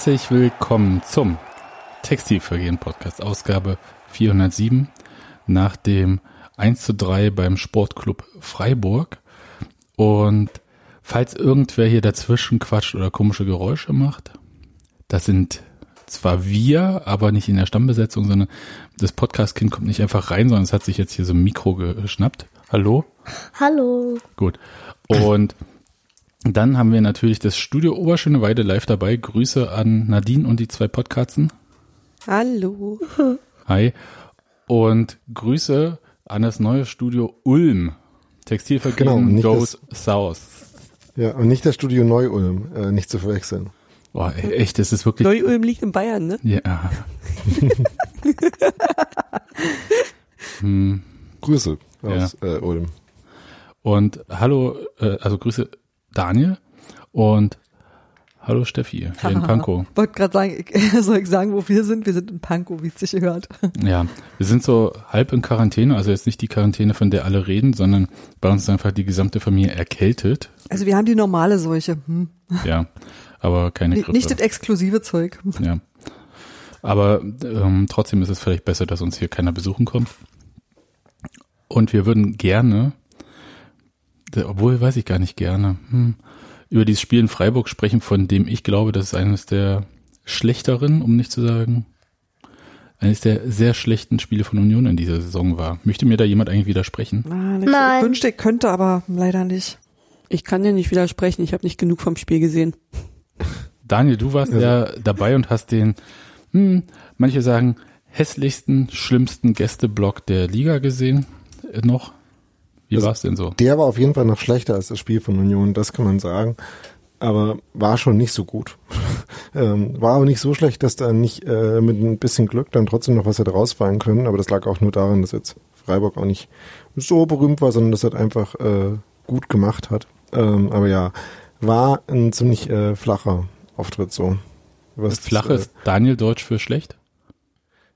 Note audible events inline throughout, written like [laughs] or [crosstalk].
Herzlich willkommen zum Textilvergehen Podcast, Ausgabe 407 nach dem 1 zu 3 beim Sportclub Freiburg. Und falls irgendwer hier dazwischen quatscht oder komische Geräusche macht, das sind zwar wir, aber nicht in der Stammbesetzung, sondern das Podcast-Kind kommt nicht einfach rein, sondern es hat sich jetzt hier so ein Mikro geschnappt. Hallo? Hallo. Gut. Und dann haben wir natürlich das Studio Oberschöneweide live dabei. Grüße an Nadine und die zwei Podcasten. Hallo. Hi. Und Grüße an das neue Studio Ulm. Textilvergehen Genau, nicht goes south. Ja, und nicht das Studio Neu-Ulm, äh, nicht zu verwechseln. Boah, e- echt, das ist wirklich. Neu-Ulm liegt in Bayern, ne? Ja. [laughs] hm. Grüße aus äh, Ulm. Und hallo, äh, also Grüße Daniel und hallo Steffi hier in [laughs] Pankow. Wollte gerade sagen, ich, [laughs] soll ich sagen, wo wir sind? Wir sind in Pankow, wie es sich hört. Ja, wir sind so halb in Quarantäne, also jetzt nicht die Quarantäne, von der alle reden, sondern bei uns ist einfach die gesamte Familie erkältet. Also wir haben die normale Seuche. Hm. Ja, aber keine Grippe. nicht das exklusive Zeug. Ja. Aber ähm, trotzdem ist es vielleicht besser, dass uns hier keiner besuchen kommt. Und wir würden gerne, obwohl weiß ich gar nicht gerne, hm, über dieses Spiel in Freiburg sprechen, von dem ich glaube, dass es eines der schlechteren, um nicht zu sagen, eines der sehr schlechten Spiele von Union in dieser Saison war. Möchte mir da jemand eigentlich widersprechen? Nein. Ich wünschte, ich könnte, aber leider nicht. Ich kann dir nicht widersprechen, ich habe nicht genug vom Spiel gesehen. Daniel, du warst ja dabei und hast den, hm, manche sagen, hässlichsten, schlimmsten Gästeblock der Liga gesehen. Äh, noch? Wie Also- war es denn so? Der war auf jeden Fall noch schlechter als das Spiel von Union, das kann man sagen. Aber war schon nicht so gut. [laughs] ähm, war auch nicht so schlecht, dass da nicht äh, mit ein bisschen Glück dann trotzdem noch was hätte rausfallen können. Aber das lag auch nur daran, dass jetzt Freiburg auch nicht so berühmt war, sondern dass er einfach äh, gut gemacht hat. Ähm, aber ja, war ein ziemlich äh, flacher Auftritt so. Was Das Flache äh, ist Daniel Deutsch für schlecht?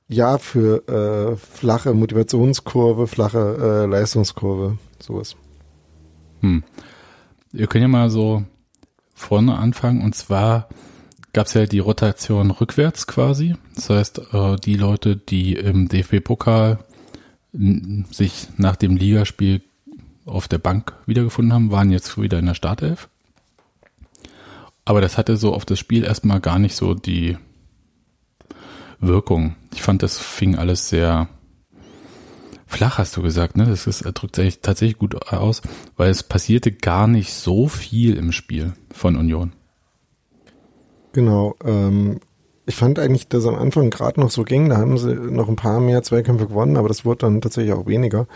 Ja, für äh, flache Motivationskurve, flache äh, Leistungskurve, sowas. Hm. Wir können ja mal so vorne anfangen und zwar gab es ja die Rotation rückwärts quasi. Das heißt, äh, die Leute, die im DFB-Pokal sich nach dem Ligaspiel auf der Bank wiedergefunden haben, waren jetzt wieder in der Startelf. Aber das hatte so auf das Spiel erstmal gar nicht so die Wirkung. Ich fand, das fing alles sehr flach, hast du gesagt, ne? Das ist, drückt sich tatsächlich gut aus, weil es passierte gar nicht so viel im Spiel von Union. Genau. Ähm, ich fand eigentlich, dass am Anfang gerade noch so ging. Da haben sie noch ein paar mehr Zweikämpfe gewonnen, aber das wurde dann tatsächlich auch weniger.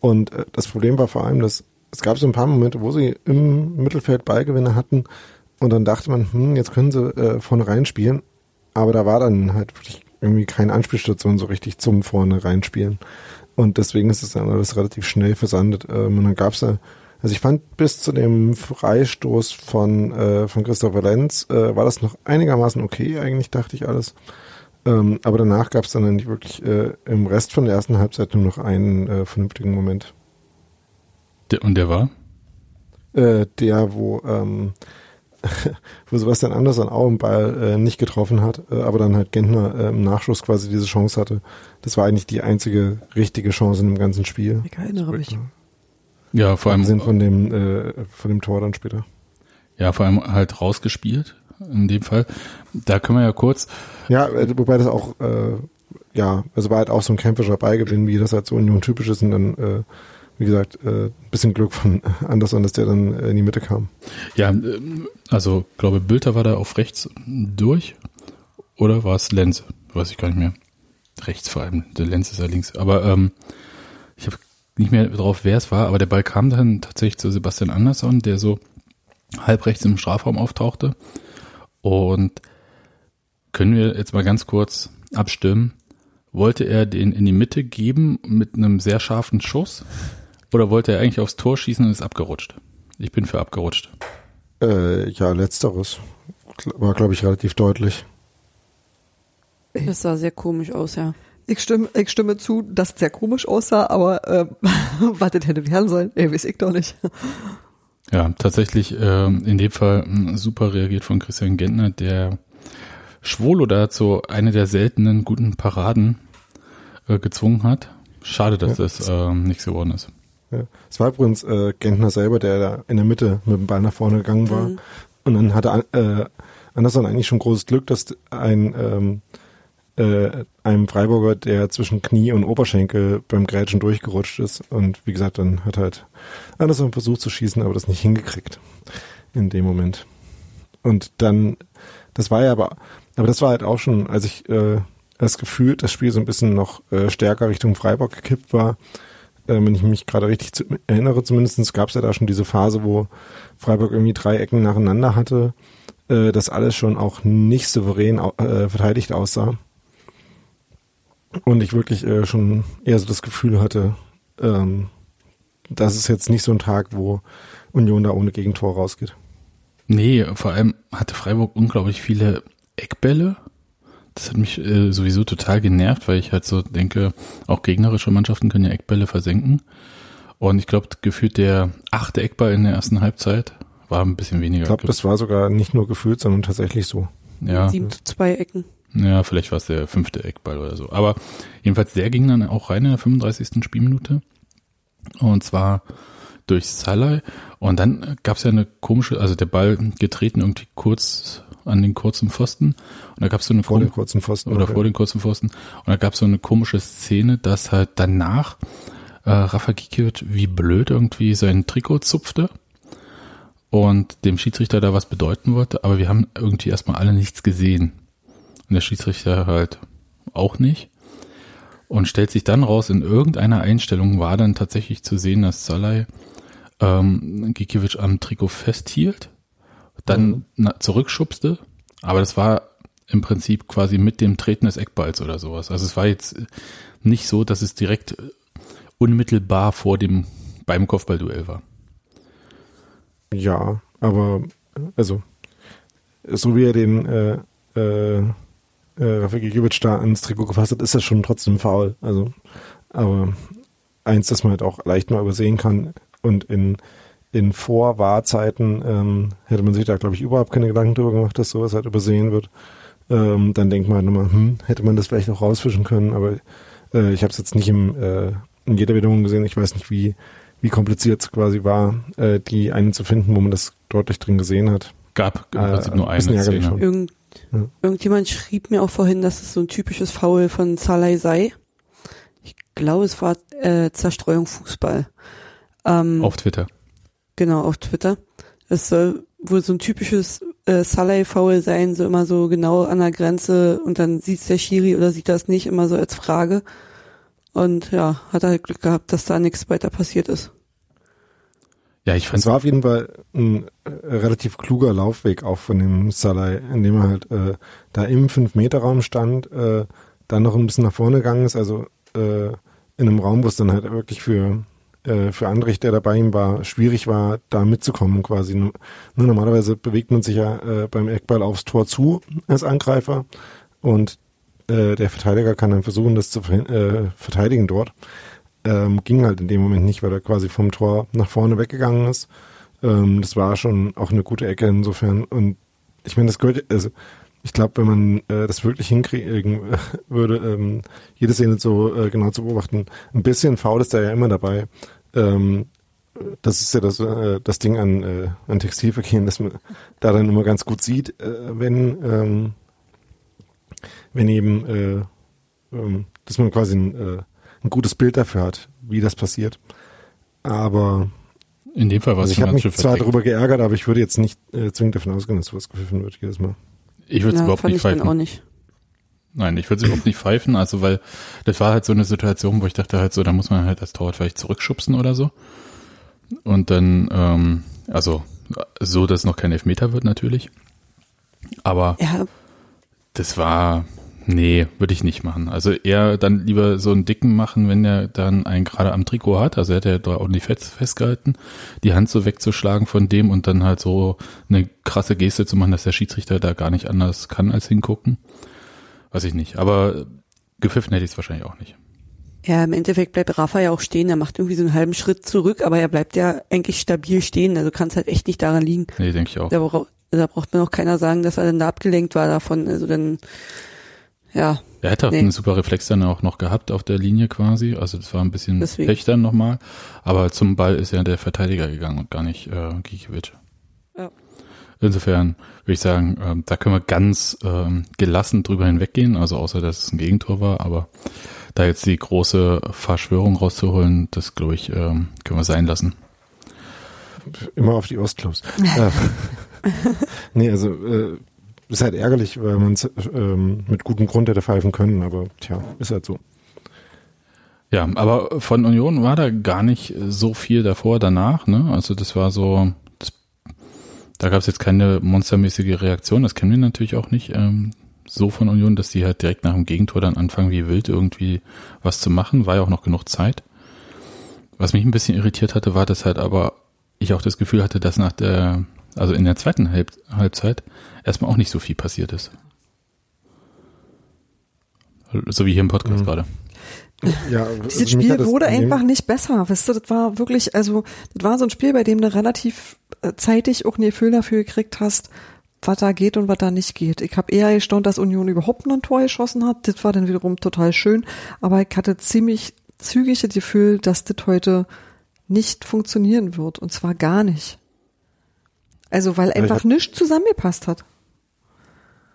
Und äh, das Problem war vor allem, dass es gab so ein paar Momente, wo sie im Mittelfeld Ballgewinne hatten und dann dachte man, hm, jetzt können sie äh, vorne reinspielen. Aber da war dann halt wirklich irgendwie keine Anspielstation so richtig zum vorne reinspielen. Und deswegen ist es dann alles relativ schnell versandet. Ähm, und dann gab's da, also ich fand bis zu dem Freistoß von, äh, von Christopher Lenz äh, war das noch einigermaßen okay, eigentlich dachte ich alles. Ähm, aber danach gab's dann eigentlich wirklich äh, im Rest von der ersten Halbzeit nur noch einen äh, vernünftigen Moment. Der- Und der war? Äh, der, wo, ähm, [laughs] wo Sebastian Andersson auch einen Ball äh, nicht getroffen hat, äh, aber dann halt Gentner äh, im Nachschuss quasi diese Chance hatte. Das war eigentlich die einzige richtige Chance in dem ganzen Spiel. Ich erinnere mich. Ja, vor allem, sind von dem äh, von dem Tor dann später. ja, vor allem halt rausgespielt. In dem Fall. Da können wir ja kurz, Ja, äh, wobei das auch äh, ja, also war halt auch so ein kämpferischer Beigewinn, wie das halt so Union typisch ist und dann äh, wie gesagt, äh, bisschen Glück von Andersson, dass der dann in die Mitte kam. ja, ähm, also glaube Bülter war da auf rechts durch oder war es Lenz? Weiß ich gar nicht mehr. Rechts vor allem, der Lenz ist ja links. Aber ähm, ich habe nicht mehr drauf, wer es war, aber der Ball kam dann tatsächlich zu Sebastian Andersson, der so halb rechts im Strafraum auftauchte. Und können wir jetzt mal ganz kurz abstimmen? Wollte er den in die Mitte geben mit einem sehr scharfen Schuss? Oder wollte er eigentlich aufs Tor schießen und ist abgerutscht? Ich bin für abgerutscht. Äh, ja, letzteres war, glaube ich, relativ deutlich. Das sah sehr komisch aus, ja. Ich stimme, ich stimme zu, dass es sehr komisch aussah, aber äh, [laughs] was das hätte werden sollen, ey, weiß ich doch nicht. Ja, tatsächlich ähm, in dem Fall mh, super reagiert von Christian Gentner, der Schwolo dazu eine der seltenen guten Paraden äh, gezwungen hat. Schade, dass Ja. das ähm, nichts geworden ist. Ja. Es war übrigens äh, Gentner selber, der da in der Mitte mit dem Ball nach vorne gegangen war. Mhm. Und dann hatte äh, Anderson eigentlich schon großes Glück, dass ein ähm, äh, einem Freiburger, der zwischen Knie und Oberschenkel beim Grätschen durchgerutscht ist. Und wie gesagt, dann hat halt Anderson versucht zu schießen, aber das nicht hingekriegt in dem Moment. Und dann, das war ja aber, aber das war halt auch schon, als ich äh, das Gefühl, das Spiel so ein bisschen noch äh, stärker Richtung Freiburg gekippt war, äh, wenn ich mich gerade richtig erinnere, zumindest gab es ja da schon diese Phase, wo Freiburg irgendwie drei Ecken nacheinander hatte, äh, das alles schon auch nicht souverän äh, verteidigt aussah. Und ich wirklich schon eher so das Gefühl hatte, ähm, das ist jetzt nicht so ein Tag, wo Union da ohne Gegentor rausgeht. Nee, vor allem hatte Freiburg unglaublich viele Eckbälle. Das hat mich äh, sowieso total genervt, weil ich halt so denke, auch gegnerische Mannschaften können ja Eckbälle versenken. Und ich glaube, gefühlt der achte Eckball in der ersten Halbzeit war ein bisschen weniger. Ich glaube, das war sogar nicht nur gefühlt, sondern tatsächlich so. ja, Sieben zu zwei Ecken. ja, vielleicht war es der fünfte Eckball oder so. Aber jedenfalls der ging dann auch rein in der 35. Spielminute. Und zwar durch Salai. Und dann gab es ja eine komische, also der Ball getreten irgendwie kurz an den kurzen Pfosten. Und da gab es so eine Vor kom- kurzen Pfosten. oder auch, vor den kurzen Pfosten. Und da gab es so eine komische Szene, dass halt danach äh, Rafa Gikiewicz wie blöd irgendwie sein Trikot zupfte und dem Schiedsrichter da was bedeuten wollte, aber wir haben irgendwie erstmal alle nichts gesehen. Und der Schiedsrichter halt auch nicht. Und stellt sich dann raus, in irgendeiner Einstellung war dann tatsächlich zu sehen, dass Salai ähm, Gikiewicz am Trikot festhielt, dann Mhm. zurückschubste, aber das war im Prinzip quasi mit dem Treten des Eckballs oder sowas. Also es war jetzt nicht so, dass es direkt unmittelbar vor dem beim Kopfballduell war. Ja, aber also so wie er den äh, äh, äh, Rafael Gikiewicz da ans Trikot gefasst hat, ist das schon trotzdem faul. Also, aber eins, das man halt auch leicht mal übersehen kann und in in Vorwahrzeiten ähm, hätte man sich da, glaube ich, überhaupt keine Gedanken drüber gemacht, dass sowas halt übersehen wird. Ähm, dann denkt man halt nochmal, hm, hätte man das vielleicht auch rausfischen können, aber äh, ich habe es jetzt nicht im, äh, in jeder Wiederholung gesehen. Ich weiß nicht, wie, wie kompliziert es quasi war, äh, die einen zu finden, wo man das deutlich drin gesehen hat. Gab im Äh, Prinzip nur eine ärgerlich Szene. schon. Irgend, Ja. Irgendjemand schrieb mir auch vorhin, dass es so ein typisches Foul von Salai sei. Ich glaube, es war äh, Zerstreuung Fußball. Ähm, Auf Twitter. Genau, auf Twitter. Es soll wohl so ein typisches äh, Salai-Foul sein, so immer so genau an der Grenze und dann sieht's der Schiri oder sieht das nicht, immer so als Frage. Und ja, hat er halt Glück gehabt, dass da nichts weiter passiert ist. Ja, ich Es fand war auf jeden Fall ein äh, relativ kluger Laufweg auch von dem Salai, indem er halt äh, da im 5-Meter-Raum stand, äh, dann noch ein bisschen nach vorne gegangen ist, also äh, in einem Raum, wo es dann halt wirklich für äh, für Andrich, der dabei ihm war, schwierig war, da mitzukommen quasi. Nur normalerweise bewegt man sich ja äh, beim Eckball aufs Tor zu als Angreifer und äh, der Verteidiger kann dann versuchen, das zu äh, verteidigen dort. Ähm, ging halt in dem Moment nicht, weil er quasi vom Tor nach vorne weggegangen ist. Ähm, das war schon auch eine gute Ecke insofern. Und ich meine, das gehört, also ich glaube, wenn man äh, das wirklich hinkriegen äh, würde, ähm, jede Szene so äh, genau zu beobachten, ein bisschen faul ist da ja immer dabei. Ähm, das ist ja das, äh, das Ding an, äh, an Textilverkehren, dass man da dann immer ganz gut sieht, äh, wenn, ähm, wenn eben, äh, ähm, dass man quasi ein, äh, ein gutes Bild dafür hat, wie das passiert. Aber in dem Fall war es also ich schon habe mich zwar darüber geärgert, aber ich würde jetzt nicht äh, zwingend davon ausgehen, dass sowas gepfiffen wird jedes Mal. Ich würde es Ja, überhaupt nicht ich pfeifen. auch nicht. Nein, ich würde es überhaupt nicht pfeifen, also weil das war halt so eine Situation, wo ich dachte halt so, da muss man halt als Torwart vielleicht zurückschubsen oder so. Und dann, ähm, also so, dass noch kein Elfmeter wird natürlich. Aber Ja, das war, nee, würde ich nicht machen. Also eher dann lieber so einen dicken machen, wenn er dann einen gerade am Trikot hat. Also er hat ja da ordentlich fest, festgehalten, die Hand so wegzuschlagen von dem und dann halt so eine krasse Geste zu machen, dass der Schiedsrichter da gar nicht anders kann als hingucken. Weiß ich nicht. Aber gepfiffen hätte ich es wahrscheinlich auch nicht. ja, im Endeffekt bleibt Rafa ja auch stehen. Er macht irgendwie so einen halben Schritt zurück, aber er bleibt ja eigentlich stabil stehen. Also kann es halt echt nicht daran liegen. Nee, denke ich auch. Bra da braucht mir auch keiner sagen, dass er dann da abgelenkt war davon. Also dann, ja. Er hätte auch Nee. einen super Reflex dann auch noch gehabt auf der Linie quasi. Also das war ein bisschen Deswegen. Pech dann nochmal. Aber zum Ball ist ja der Verteidiger gegangen und gar nicht äh, Gikiewicz. Ja. Insofern würde ich sagen, ähm, da können wir ganz ähm, gelassen drüber hinweggehen. Also außer, dass es ein Gegentor war. Aber da jetzt die große Verschwörung rauszuholen, das glaube ich, ähm, können wir sein lassen. Immer auf die Ostclubs. [laughs] äh, [laughs] nee, also äh, ist halt ärgerlich, weil man es ähm, mit gutem Grund hätte pfeifen können, aber tja, ist halt so. Ja, aber von Union war da gar nicht so viel davor, danach. Ne? Also das war so, das, da gab es jetzt keine monstermäßige Reaktion. Das kennen wir natürlich auch nicht ähm, so von Union, dass die halt direkt nach dem Gegentor dann anfangen, wie wild irgendwie was zu machen. War ja auch noch genug Zeit. Was mich ein bisschen irritiert hatte, war, dass halt aber ich auch das Gefühl hatte, dass nach der, also in der zweiten Halb, Halbzeit erstmal auch nicht so viel passiert ist. So wie hier im Podcast Mhm. gerade. Ja, [laughs] Dieses Spiel wurde einfach nicht besser. Weißt du, das war wirklich, also, das war so ein Spiel, bei dem du relativ äh, zeitig auch ein Gefühl dafür gekriegt hast, was da geht und was da nicht geht. Ich habe eher gestaunt, dass Union überhaupt noch ein Tor geschossen hat. Das war dann wiederum total schön. Aber ich hatte ziemlich zügig das Gefühl, dass das heute nicht funktionieren wird. Und zwar gar nicht. Also, weil einfach nichts zusammengepasst hat.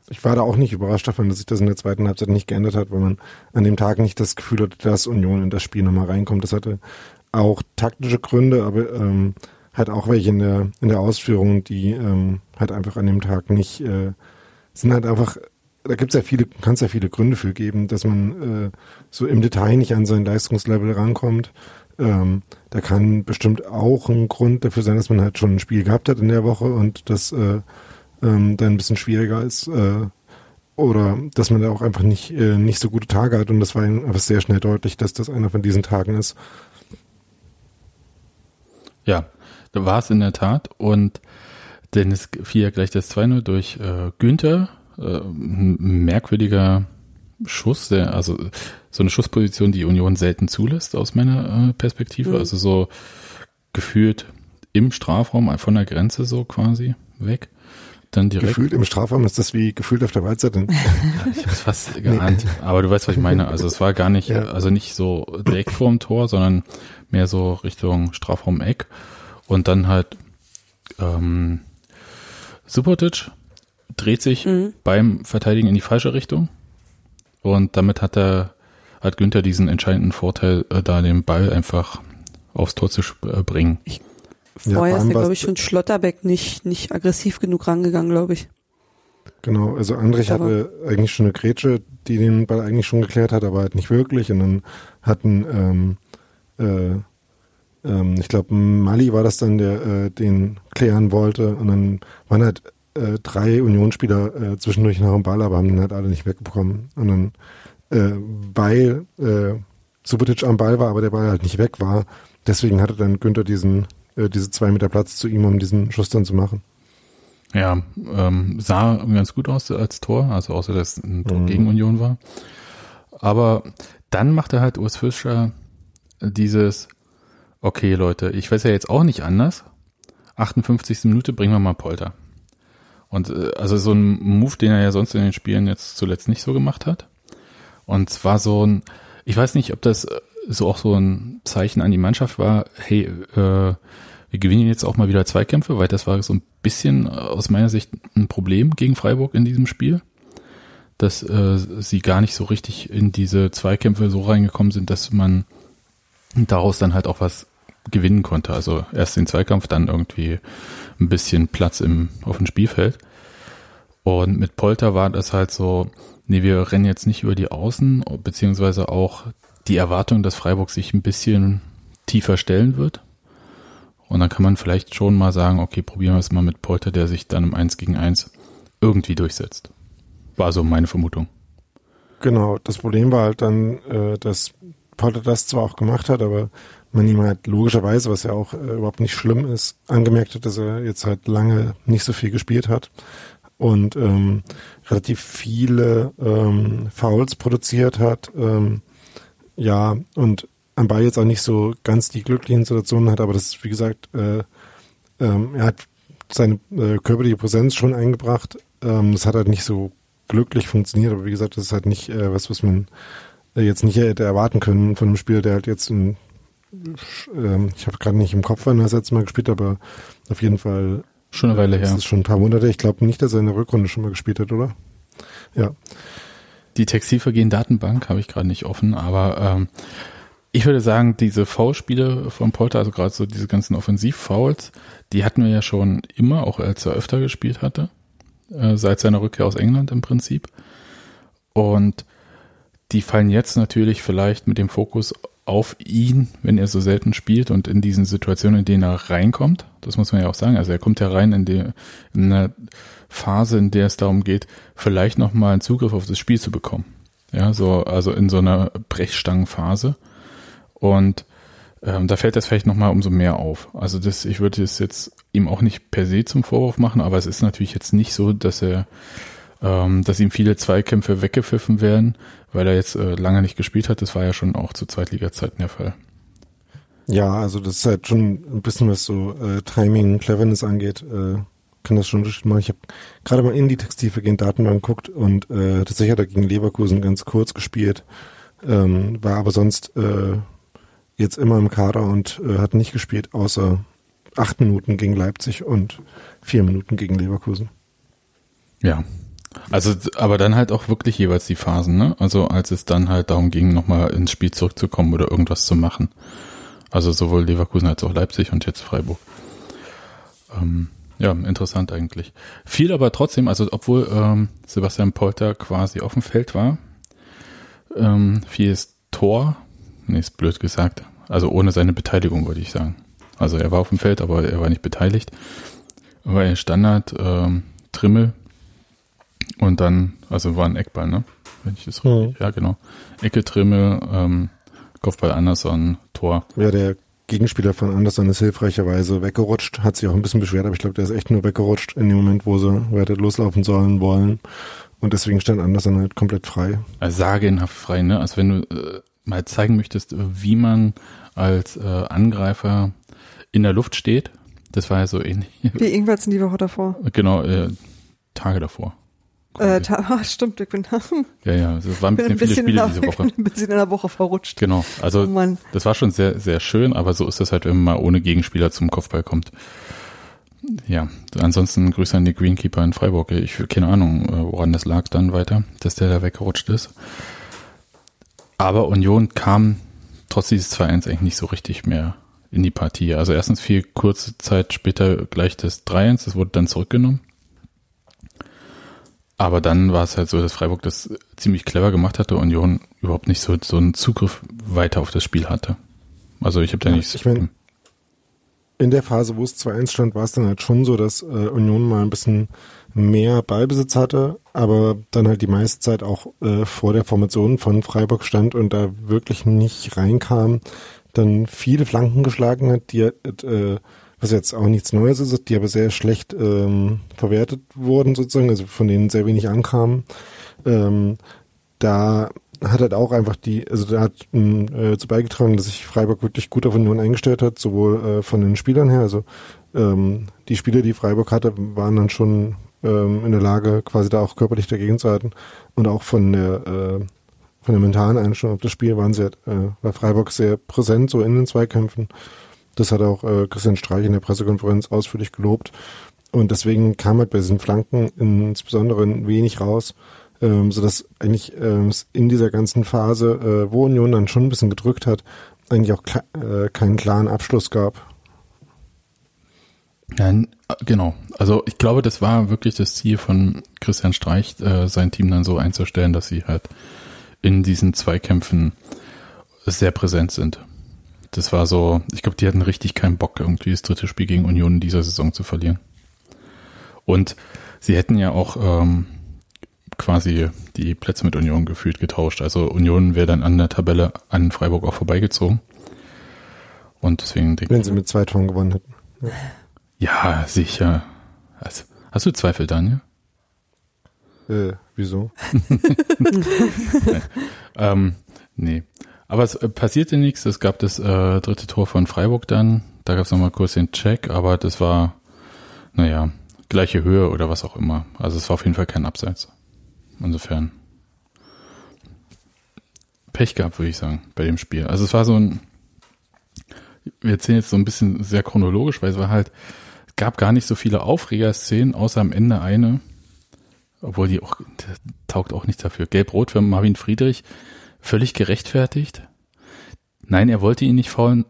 Ich war da auch nicht überrascht davon, dass sich das in der zweiten Halbzeit nicht geändert hat, weil man an dem Tag nicht das Gefühl hatte, dass Union in das Spiel nochmal reinkommt. Das hatte auch taktische Gründe, aber ähm, halt auch welche in der in der Ausführung, die ähm, halt einfach an dem Tag nicht äh, sind halt einfach. Da gibt's ja viele, kann es ja viele Gründe für geben, dass man äh, so im Detail nicht an sein Leistungslevel rankommt. Ähm, da kann bestimmt auch ein Grund dafür sein, dass man halt schon ein Spiel gehabt hat in der Woche und das äh, ähm, dann ein bisschen schwieriger ist. Äh, oder dass man da auch einfach nicht, äh, nicht so gute Tage hat und das war ihm einfach sehr schnell deutlich, dass das einer von diesen Tagen ist. Ja, da war es in der Tat. Und Dennis fiel ja gleich das 2-0 durch äh, Günther. Äh, ein merkwürdiger Schuss, der, also so eine Schussposition, die Union selten zulässt aus meiner äh, Perspektive. Mhm. Also so gefühlt im Strafraum, von der Grenze so quasi weg. Dann direkt. Gefühlt im Strafraum ist das wie gefühlt auf der Waldseite. Ich hab's fast [laughs] geahnt, aber du weißt, was ich meine. Also es war gar nicht, Ja. also nicht so direkt vorm Tor, sondern mehr so Richtung Strafraum-Eck. Und dann halt ähm, Subotic dreht sich Mhm. beim Verteidigen in die falsche Richtung. Und damit hat er, hat Günther diesen entscheidenden Vorteil, äh, da den Ball einfach aufs Tor zu äh, bringen. Ja, Vorher vor ist ja, glaube ich, schon Schlotterbeck nicht, nicht aggressiv genug rangegangen, glaube ich. Genau, also Andrich Aber- hatte eigentlich schon eine Grätsche, die den Ball eigentlich schon geklärt hat, aber halt nicht wirklich. Und dann hatten, ähm, äh, ähm, ich glaube, Mali war das dann, der äh, den klären wollte. Und dann waren halt äh, drei Unionsspieler äh, zwischendurch nach dem Ball, aber haben den halt alle nicht wegbekommen. Und dann, äh, weil äh, Subotic am Ball war, aber der Ball halt nicht weg war, deswegen hatte dann Günther diesen, äh, diese zwei Meter Platz zu ihm, um diesen Schuss dann zu machen. Ja, ähm, sah ganz gut aus als Tor, also außer dass ein Tor Mhm. gegen Union war. Aber dann machte halt Urs Fischer dieses, okay Leute, ich weiß ja jetzt auch nicht anders. 58. Minute bringen wir mal Polter. Und äh, also so ein Move, den er ja sonst in den Spielen jetzt zuletzt nicht so gemacht hat. Und zwar so ein, ich weiß nicht, ob das äh, so auch so ein Zeichen an die Mannschaft war, hey, äh, wir gewinnen jetzt auch mal wieder Zweikämpfe, weil das war so ein bisschen äh, aus meiner Sicht ein Problem gegen Freiburg in diesem Spiel, dass äh, sie gar nicht so richtig in diese Zweikämpfe so reingekommen sind, dass man daraus dann halt auch was gewinnen konnte. Also erst den Zweikampf, dann irgendwie ein bisschen Platz im auf dem Spielfeld. Und mit Polter war das halt so, nee, wir rennen jetzt nicht über die Außen, beziehungsweise auch die Erwartung, dass Freiburg sich ein bisschen tiefer stellen wird. Und dann kann man vielleicht schon mal sagen, okay, probieren wir es mal mit Polter, der sich dann im 1 gegen 1 irgendwie durchsetzt. War so meine Vermutung. Genau, das Problem war halt dann, äh, dass Potter das zwar auch gemacht hat, aber man ihm halt logischerweise, was ja auch äh, überhaupt nicht schlimm ist, angemerkt hat, dass er jetzt halt lange nicht so viel gespielt hat und ähm, relativ viele ähm, Fouls produziert hat. Ähm, ja, und am Ball jetzt auch nicht so ganz die glücklichen Situationen hat, aber das ist, wie gesagt, äh, ähm, er hat seine äh, körperliche Präsenz schon eingebracht. Ähm, das hat halt nicht so glücklich funktioniert, aber wie gesagt, das ist halt nicht äh, was, was man äh, jetzt nicht hätte erwarten können von einem Spieler, der halt jetzt ein, äh, ich habe gerade nicht im Kopf, wann er das letzte Mal gespielt hat, aber auf jeden Fall Schon eine Weile her. das ist schon ein paar Monate. Ich glaube nicht, dass er in der Rückrunde schon mal gespielt hat, oder? Ja. Die Textilvergehen-Datenbank habe ich gerade nicht offen, aber ähm, ich würde sagen, diese V-Spiele von Polter, also gerade so diese ganzen Offensiv-Fouls, die hatten wir ja schon immer, auch als er öfter gespielt hatte, äh, seit seiner Rückkehr aus England im Prinzip. Und die fallen jetzt natürlich vielleicht mit dem Fokus auf ihn, wenn er so selten spielt und in diesen Situationen, in denen er reinkommt. Das muss man ja auch sagen. Also er kommt ja rein in, die, in eine Phase, in der es darum geht, vielleicht nochmal einen Zugriff auf das Spiel zu bekommen. Ja, so, also in so einer Brechstangenphase. Und ähm, da fällt das vielleicht nochmal umso mehr auf. Also das, ich würde es jetzt ihm auch nicht per se zum Vorwurf machen, aber es ist natürlich jetzt nicht so, dass er, ähm, dass ihm viele Zweikämpfe weggepfiffen werden, weil er jetzt äh, lange nicht gespielt hat. Das war ja schon auch zu Zweitliga-Zeiten der Fall. Ja, also das ist halt schon ein bisschen was so äh, Timing, Cleverness angeht, äh, kann das schon richtig machen. Ich habe gerade mal in die Textilvergehen-Datenbank geguckt und äh, tatsächlich hat er gegen Leverkusen ganz kurz gespielt, ähm, war aber sonst äh, jetzt immer im Kader und äh, hat nicht gespielt, außer acht Minuten gegen Leipzig und vier Minuten gegen Leverkusen. Ja. Also, aber dann halt auch wirklich jeweils die Phasen, ne? Also als es dann halt darum ging, nochmal ins Spiel zurückzukommen oder irgendwas zu machen. Also sowohl Leverkusen als auch Leipzig und jetzt Freiburg. Ähm, ja, interessant eigentlich. Viel aber trotzdem, also obwohl ähm, Sebastian Polter quasi auf dem Feld war, ähm, vieles Tor, nee, ist blöd gesagt, also ohne seine Beteiligung, würde ich sagen. Also er war auf dem Feld, aber er war nicht beteiligt. War Standard, ähm, Trimmel und dann, also war ein Eckball, ne? Wenn ich das richtig, ja genau. Ecke, Trimmel, ähm, Kopfball Anderson, Tor. Ja, der Gegenspieler von Anderson ist hilfreicherweise weggerutscht, hat sich auch ein bisschen beschwert, aber ich glaube, der ist echt nur weggerutscht in dem Moment, wo sie weiter loslaufen sollen wollen. Und deswegen stand Anderson halt komplett frei. Also sagenhaft frei, ne? Also wenn du äh, mal zeigen möchtest, wie man als äh, Angreifer in der Luft steht, das war ja so ähnlich. Wie irgendwas in die Woche davor. Genau, äh, Tage davor. Äh, ta [laughs] ah, stimmt, ich bin, ja, ja, es waren ein bisschen viele Spiele ein bisschen, in der, diese Woche. [laughs] ein bisschen in der Woche verrutscht. Genau, also Oh das war schon sehr, sehr schön, aber so ist das halt, wenn man mal ohne Gegenspieler zum Kopfball kommt. Ja, ansonsten Grüße an die Greenkeeper in Freiburg. Ich keine Ahnung, äh, woran das lag dann weiter, dass der da weggerutscht ist. Aber Union kam trotz dieses 2-1 eigentlich nicht so richtig mehr in die Partie. Also erstens viel kurze Zeit später gleich das 3-1, das wurde dann zurückgenommen. Aber dann war es halt so, dass Freiburg das ziemlich clever gemacht hatte, Union überhaupt nicht so, so einen Zugriff weiter auf das Spiel hatte. Also ich habe da Ja, nicht. ich mein- In der Phase, wo es 2-1 stand, war es dann halt schon so, dass äh, Union mal ein bisschen mehr Ballbesitz hatte, aber dann halt die meiste Zeit auch äh, vor der Formation von Freiburg stand und da wirklich nicht reinkam, dann viele Flanken geschlagen hat, die äh, was jetzt auch nichts Neues ist, die aber sehr schlecht ähm, verwertet wurden sozusagen, also von denen sehr wenig ankamen. Ähm, da hat halt auch einfach die, also da hat mh, äh, dazu beigetragen, dass sich Freiburg wirklich gut auf Union eingestellt hat, sowohl äh, von den Spielern her, also ähm, die Spieler, die Freiburg hatte, waren dann schon ähm, in der Lage, quasi da auch körperlich dagegen zu halten und auch von der äh, von der mentalen Einstellung auf das Spiel waren sie, halt, äh, war Freiburg sehr präsent, so in den Zweikämpfen. Das hat auch äh, Christian Streich in der Pressekonferenz ausführlich gelobt. Und deswegen kam halt bei diesen Flanken insbesondere wenig raus, ähm, sodass eigentlich ähm, in dieser ganzen Phase, äh, wo Union dann schon ein bisschen gedrückt hat, eigentlich auch äh, keinen klaren Abschluss gab. Ja, n- genau. Also ich glaube, das war wirklich das Ziel von Christian Streich, äh, sein Team dann so einzustellen, dass sie halt in diesen Zweikämpfen sehr präsent sind. Das war so, ich glaube, die hatten richtig keinen Bock, irgendwie das dritte Spiel gegen Union in dieser Saison zu verlieren. Und sie hätten ja auch ähm, quasi die Plätze mit Union gefühlt getauscht. Also Union wäre dann an der Tabelle an Freiburg auch vorbeigezogen. Und deswegen denke Wenn sie mit zwei Toren gewonnen hätten. ja, sicher. Also, hast du Zweifel, Daniel? Äh, wieso? [laughs] Ähm, nee. Aber es äh, passierte nichts. Es gab das äh, dritte Tor von Freiburg dann. Da gab es nochmal kurz den Check, aber das war naja, gleiche Höhe oder was auch immer. Also es war auf jeden Fall kein Abseits. Insofern Pech gehabt, würde ich sagen, bei dem Spiel. Also es war so ein, wir erzählen jetzt so ein bisschen sehr chronologisch, weil es war halt, gab gar nicht so viele Aufreger-Szenen, außer am Ende eine, obwohl die auch, taugt auch nicht dafür. Gelb-Rot für Marvin Friedrich, völlig gerechtfertigt. Nein, er wollte ihn nicht faulen,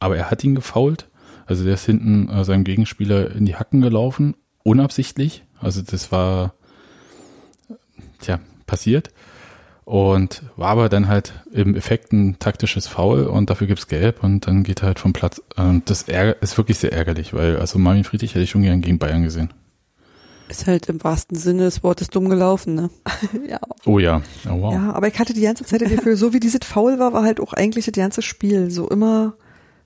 aber er hat ihn gefault. Also der ist hinten äh, seinem Gegenspieler in die Hacken gelaufen, unabsichtlich. Also das war, tja, passiert. Und war aber dann halt im Effekt ein taktisches Foul und dafür gibt's Gelb und dann geht er halt vom Platz. Und das ist wirklich sehr ärgerlich, weil also Marvin Friedrich hätte ich schon gern gegen Bayern gesehen. Ist halt im wahrsten Sinne des Wortes dumm gelaufen, ne? [laughs] ja. Oh ja. Oh, wow. Ja, aber ich hatte die ganze Zeit das Gefühl, so wie dieses Foul war, war halt auch eigentlich das ganze Spiel. So immer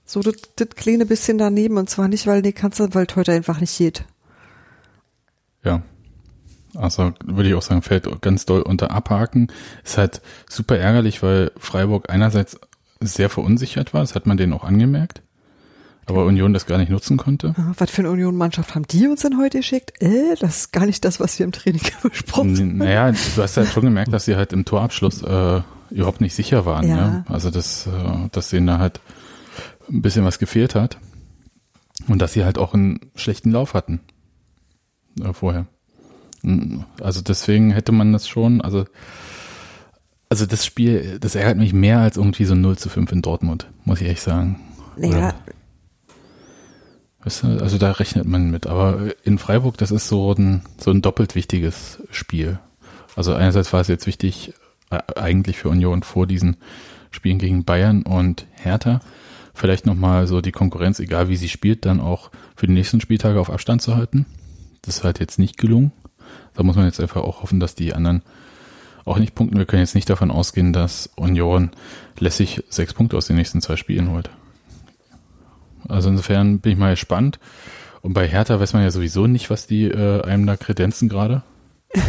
so das, das kleine bisschen daneben und zwar nicht, weil die Kanzler, weil heute einfach nicht geht. Ja. Also würde ich auch sagen, fällt ganz doll unter Abhaken. Ist halt super ärgerlich, weil Freiburg einerseits sehr verunsichert war, das hat man denen auch angemerkt, aber Union das gar nicht nutzen konnte. Ah, Was für eine Union-Mannschaft haben die uns denn heute geschickt? Äh, das ist gar nicht das, was wir im Training [laughs] besprochen haben. Naja, du hast halt schon gemerkt, dass sie halt im Torabschluss äh, überhaupt nicht sicher waren. Ja. Ja. Also dass, äh, dass denen da halt ein bisschen was gefehlt hat und dass sie halt auch einen schlechten Lauf hatten äh, vorher. Also deswegen hätte man das schon, also also das Spiel, das ärgert mich mehr als irgendwie so 0 zu 5 in Dortmund, muss ich echt sagen. Naja, Weißt du, also da rechnet man mit. Aber in Freiburg, das ist so ein, so ein doppelt wichtiges Spiel. Also einerseits war es jetzt wichtig, äh, eigentlich für Union vor diesen Spielen gegen Bayern und Hertha, vielleicht nochmal so die Konkurrenz, egal wie sie spielt, dann auch für die nächsten Spieltage auf Abstand zu halten. Das ist halt jetzt nicht gelungen. Da muss man jetzt einfach auch hoffen, dass die anderen auch nicht punkten. Wir können jetzt nicht davon ausgehen, dass Union lässig sechs Punkte aus den nächsten zwei Spielen holt. Also insofern bin ich mal gespannt. Und bei Hertha weiß man ja sowieso nicht, was die äh, einem da kredenzen gerade. [laughs]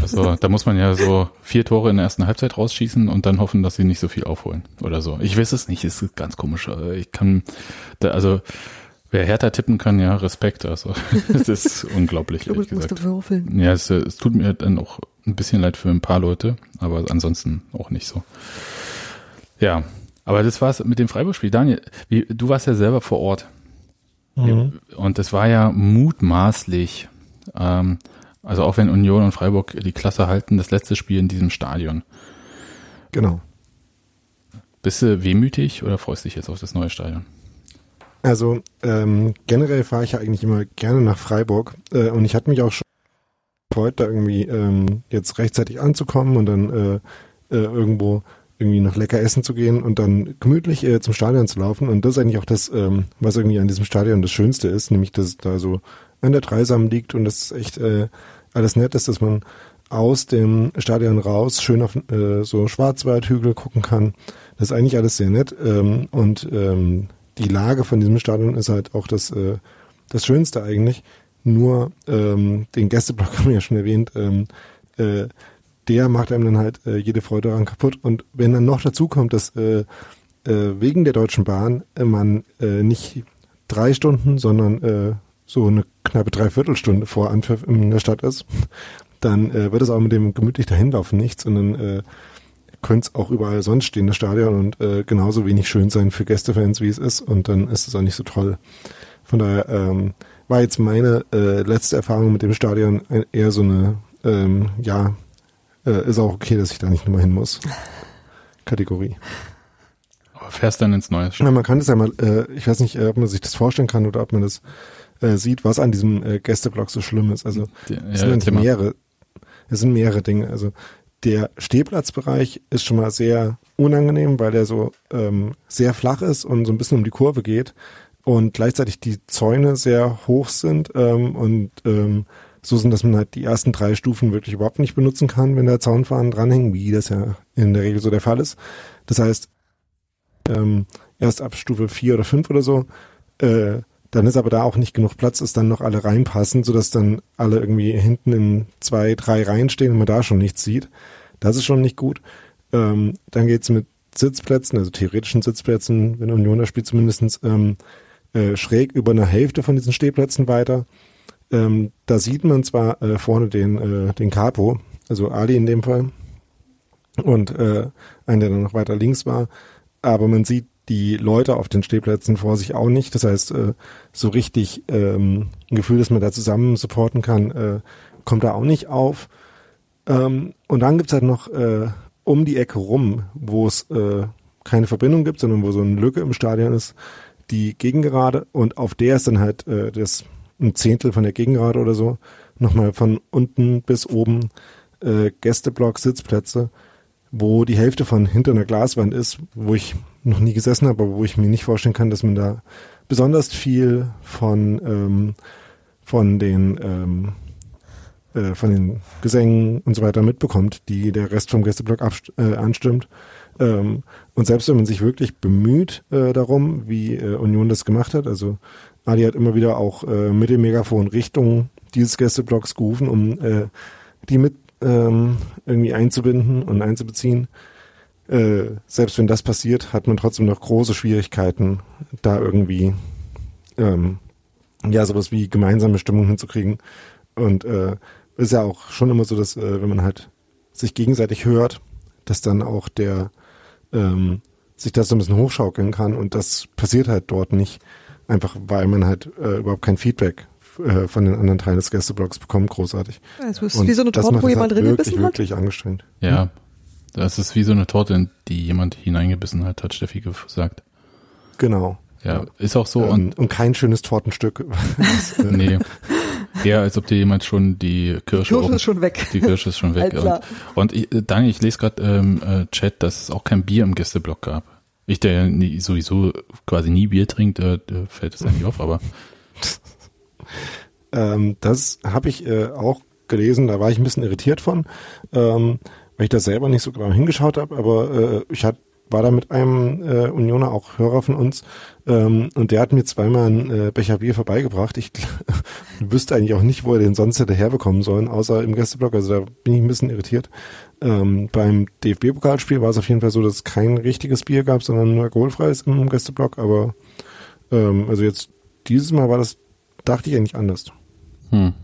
Also da muss man ja so vier Tore in der ersten Halbzeit rausschießen und dann hoffen, dass sie nicht so viel aufholen oder so. Ich weiß es nicht, es ist ganz komisch. Ich kann, da, also wer Hertha tippen kann, ja, Respekt. Also [laughs] es ist unglaublich, ich glaube, ehrlich ich musste gesagt. würfeln. Ja, es, es tut mir dann auch ein bisschen leid für ein paar Leute, aber ansonsten auch nicht so. Ja, aber das war's mit dem Freiburg-Spiel. Daniel, wie, du warst ja selber vor Ort. Mhm. Und das war ja mutmaßlich, ähm, also auch wenn Union und Freiburg die Klasse halten, das letzte Spiel in diesem Stadion. Genau. Bist du wehmütig oder freust dich jetzt auf das neue Stadion? Also ähm, generell fahre ich ja eigentlich immer gerne nach Freiburg äh, und ich hatte mich auch schon gefreut, da irgendwie ähm, jetzt rechtzeitig anzukommen und dann äh, äh, irgendwo irgendwie noch lecker essen zu gehen und dann gemütlich äh, zum Stadion zu laufen. Und das ist eigentlich auch das, ähm, was irgendwie an diesem Stadion das Schönste ist, nämlich dass es da so an der Dreisam liegt und das echt äh, alles nett ist, dass man aus dem Stadion raus schön auf äh, so Schwarzwaldhügel gucken kann. Das ist eigentlich alles sehr nett ähm, und ähm, die Lage von diesem Stadion ist halt auch das, äh, das Schönste eigentlich. Nur ähm, den Gästeblock [laughs] haben wir ja schon erwähnt, ähm, äh, der macht einem dann halt äh, jede Freude daran kaputt. Und wenn dann noch dazu kommt, dass äh, äh, wegen der Deutschen Bahn äh, man äh, nicht drei Stunden, sondern äh, so eine knappe Dreiviertelstunde vor Anpfiff in der Stadt ist, dann äh, wird es auch mit dem gemütlich dahinlaufen nichts und dann äh, könnte es auch überall sonst stehen, das Stadion, und äh, genauso wenig schön sein für Gästefans, wie es ist, und dann ist es auch nicht so toll. Von daher ähm, war jetzt meine äh, letzte Erfahrung mit dem Stadion eher so eine, ähm, ja, äh, ist auch okay, dass ich da nicht nochmal hin muss. [laughs] Kategorie. Aber fährst dann ins neue Stadion? man kann das ja mal, äh, ich weiß nicht, äh, ob man sich das vorstellen kann oder ob man das äh, sieht, was an diesem äh, Gästeblock so schlimm ist. Also Ja, es sind mal. mehrere, es sind mehrere Dinge. Also der Stehplatzbereich ist schon mal sehr unangenehm, weil der so ähm, sehr flach ist und so ein bisschen um die Kurve geht und gleichzeitig die Zäune sehr hoch sind ähm, und ähm, so sind, dass man halt die ersten drei Stufen wirklich überhaupt nicht benutzen kann, wenn da Zaunfahnen dranhängen, wie das ja in der Regel so der Fall ist. Das heißt, ähm, erst ab Stufe vier oder fünf oder so, äh, dann ist aber da auch nicht genug Platz, dass dann noch alle reinpassen, sodass dann alle irgendwie hinten in zwei, drei Reihen stehen und man da schon nichts sieht. Das ist schon nicht gut. Ähm, dann geht's mit Sitzplätzen, also theoretischen Sitzplätzen, wenn Union da spielt zumindestens, ähm, äh, schräg über eine Hälfte von diesen Stehplätzen weiter. Ähm, da sieht man zwar äh, vorne den, äh, den Capo, also Ali in dem Fall, und äh, einen, der dann noch weiter links war, aber man sieht die Leute auf den Stehplätzen vor sich auch nicht. Das heißt, äh, so richtig ähm, ein Gefühl, dass man da zusammen supporten kann, äh, kommt da auch nicht auf. Ähm, und dann gibt's halt noch äh, um die Ecke rum, wo es äh, keine Verbindung gibt, sondern wo so eine Lücke im Stadion ist, die Gegengerade. Und auf der ist dann halt äh, das ein Zehntel von der Gegengerade oder so, nochmal von unten bis oben äh, Gästeblock, Sitzplätze, wo die Hälfte von hinter einer Glaswand ist, wo ich noch nie gesessen habe, aber wo ich mir nicht vorstellen kann, dass man da besonders viel von ähm, von den ähm, äh, von den Gesängen und so weiter mitbekommt, die der Rest vom Gästeblock äh, anstimmt. Ähm, und selbst wenn man sich wirklich bemüht äh, darum, wie äh, Union das gemacht hat, also Ali hat immer wieder auch äh, mit dem Megafon Richtung dieses Gästeblocks gerufen, um äh, die mit ähm, irgendwie einzubinden und einzubeziehen. Selbst wenn das passiert, hat man trotzdem noch große Schwierigkeiten, da irgendwie ähm, ja sowas wie gemeinsame Stimmung hinzukriegen. Und äh, ist ja auch schon immer so, dass äh, wenn man halt sich gegenseitig hört, dass dann auch der ähm, sich das so ein bisschen hochschaukeln kann und das passiert halt dort nicht, einfach weil man halt äh, überhaupt kein Feedback äh, von den anderen Teilen des Gästeblocks bekommt, großartig. Es ist und wie so eine Torte, wo jemand halt reingebissen wirklich, hat. wirklich angestrengt. Ja, das ist wie so eine Torte, in die jemand hineingebissen hat, hat Steffi gesagt. Genau. Ja, ist auch so. Ähm, und, und kein schönes Tortenstück. [laughs] nee. [laughs] [laughs] Eher als ob dir jemand schon die Kirsche, Die Kirsche oben- ist schon weg. Die Kirsche ist schon weg. Und und ich, äh, Daniel, ich lese gerade ähm, äh, Chat, dass es auch kein Bier im Gästeblock gab. Ich, der ja nie, sowieso quasi nie Bier trinkt, äh, äh, fällt es eigentlich auf, aber [laughs] Ähm, das habe ich äh, auch gelesen, da war ich ein bisschen irritiert von, ähm, weil ich da selber nicht so genau hingeschaut habe, aber äh, ich hat, war da mit einem äh, Unioner, auch Hörer von uns, ähm, und der hat mir zweimal ein äh, Becher Bier vorbeigebracht. Ich [laughs] wüsste eigentlich auch nicht, wo er den sonst hätte herbekommen sollen, außer im Gästeblock, also da bin ich ein bisschen irritiert. Ähm, beim DFB-Pokalspiel war es auf jeden Fall so, dass es kein richtiges Bier gab, sondern nur alkoholfreies im Gästeblock, aber ähm, also jetzt dieses Mal war das, dachte ich eigentlich anders. hm.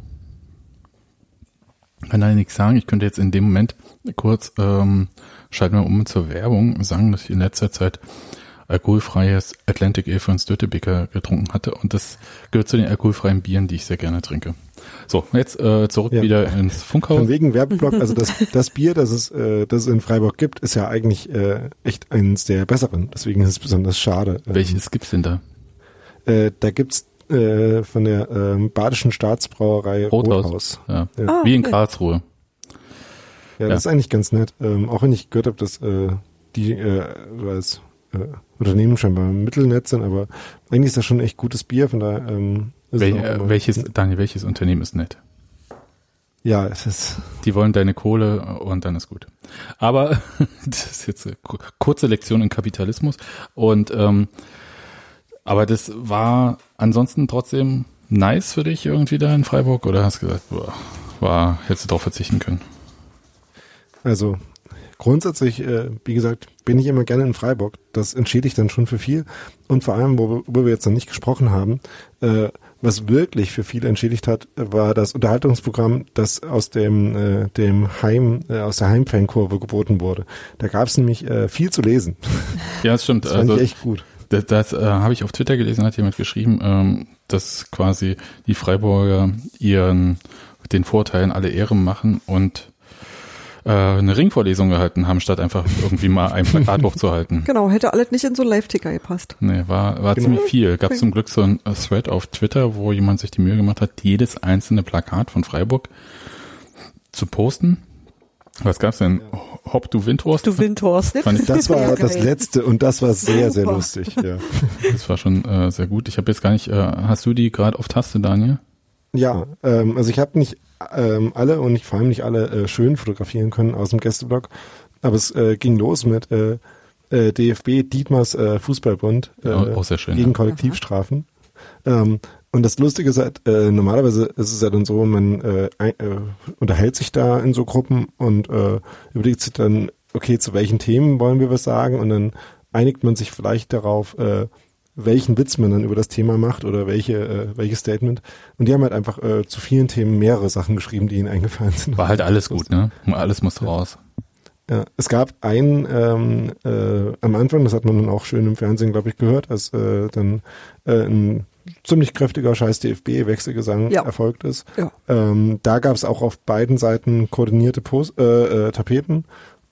Kann da nichts sagen. Ich könnte jetzt in dem Moment kurz ähm, schalten wir um zur Werbung, sagen, dass ich in letzter Zeit alkoholfreies Atlantic Ale von Stötebeker getrunken hatte und das gehört zu den alkoholfreien Bieren, die ich sehr gerne trinke. So, jetzt äh, zurück Ja. wieder ins Funkhaus. Von wegen Werbeblock, also das, das Bier, das es, äh, das es in Freiburg gibt, ist ja eigentlich äh, echt eines der besseren. Deswegen ist es besonders schade. Ähm, Welches gibt's denn da? Äh, da gibt's äh, von der ähm, Badischen Staatsbrauerei Rothaus. Rothaus. Ja. Ja. Ah, Wie in okay. Karlsruhe. Ja, das ist eigentlich ganz nett. Ähm, auch wenn ich gehört habe, dass äh, die äh, als äh, Unternehmen scheinbar mittelnett sind, aber eigentlich ist das schon echt gutes Bier, von daher ähm, ist Wel äh, welches, Daniel, welches Unternehmen ist nett? Ja, es ist Die wollen deine Kohle und dann ist gut. Aber [laughs] das ist jetzt eine ku- kurze Lektion in Kapitalismus. Und ähm, aber das war ansonsten trotzdem nice für dich irgendwie da in Freiburg oder hast du gesagt, boah, war, hättest du drauf verzichten können? Also grundsätzlich, äh, wie gesagt, bin ich immer gerne in Freiburg. Das entschädigt dann schon für viel. Und vor allem, worüber wir jetzt noch nicht gesprochen haben, äh, was wirklich für viel entschädigt hat, war das Unterhaltungsprogramm, das aus dem, äh, dem Heim, äh, aus der Heimfankurve geboten wurde. Da gab es nämlich äh, viel zu lesen. Ja, das stimmt. Das fand also, ich echt gut. Das, das äh, habe ich auf Twitter gelesen, hat jemand geschrieben, ähm, dass quasi die Freiburger ihren den Vorteilen alle Ehre machen und äh, eine Ringvorlesung gehalten haben, statt einfach irgendwie mal ein [laughs] Plakat hochzuhalten. Genau, hätte alles nicht in so einen Live-Ticker gepasst. Nee, war, war Genau. ziemlich viel. Gab zum Glück so ein äh, Thread auf Twitter, wo jemand sich die Mühe gemacht hat, jedes einzelne Plakat von Freiburg zu posten. Was gab's denn? Hopp, du Windhorst? Du Windhorst. Fand ich, Das war Ja, das letzte und das war sehr, sehr Super. lustig. Ja, [laughs] das war schon äh, sehr gut. Ich habe jetzt gar nicht, äh, hast du die gerade auf Taste, Daniel? ja ähm, also ich habe nicht ähm, alle und ich vor allem nicht alle äh, schön fotografieren können aus dem Gästeblock, aber es äh, ging los mit äh, äh, DFB Dietmars äh, Fußballbund äh, Ja, auch sehr schön, gegen ja. Kollektivstrafen. Ähm, und das Lustige ist halt, äh, normalerweise ist es ja dann so, man äh, ein, äh, unterhält sich da in so Gruppen und äh, überlegt sich dann, okay, zu welchen Themen wollen wir was sagen und dann einigt man sich vielleicht darauf, äh, welchen Witz man dann über das Thema macht oder welche, äh, welches Statement. Und die haben halt einfach äh, zu vielen Themen mehrere Sachen geschrieben, die ihnen eingefallen sind. War halt alles gut, ne? Alles muss raus. Ja, es gab ein ähm, äh, am Anfang, das hat man dann auch schön im Fernsehen, glaube ich, gehört, als äh, dann äh, ein ziemlich kräftiger scheiß DFB-Wechselgesang Ja. erfolgt ist. Ja. Ähm, da gab es auch auf beiden Seiten koordinierte Post äh, äh, Tapeten,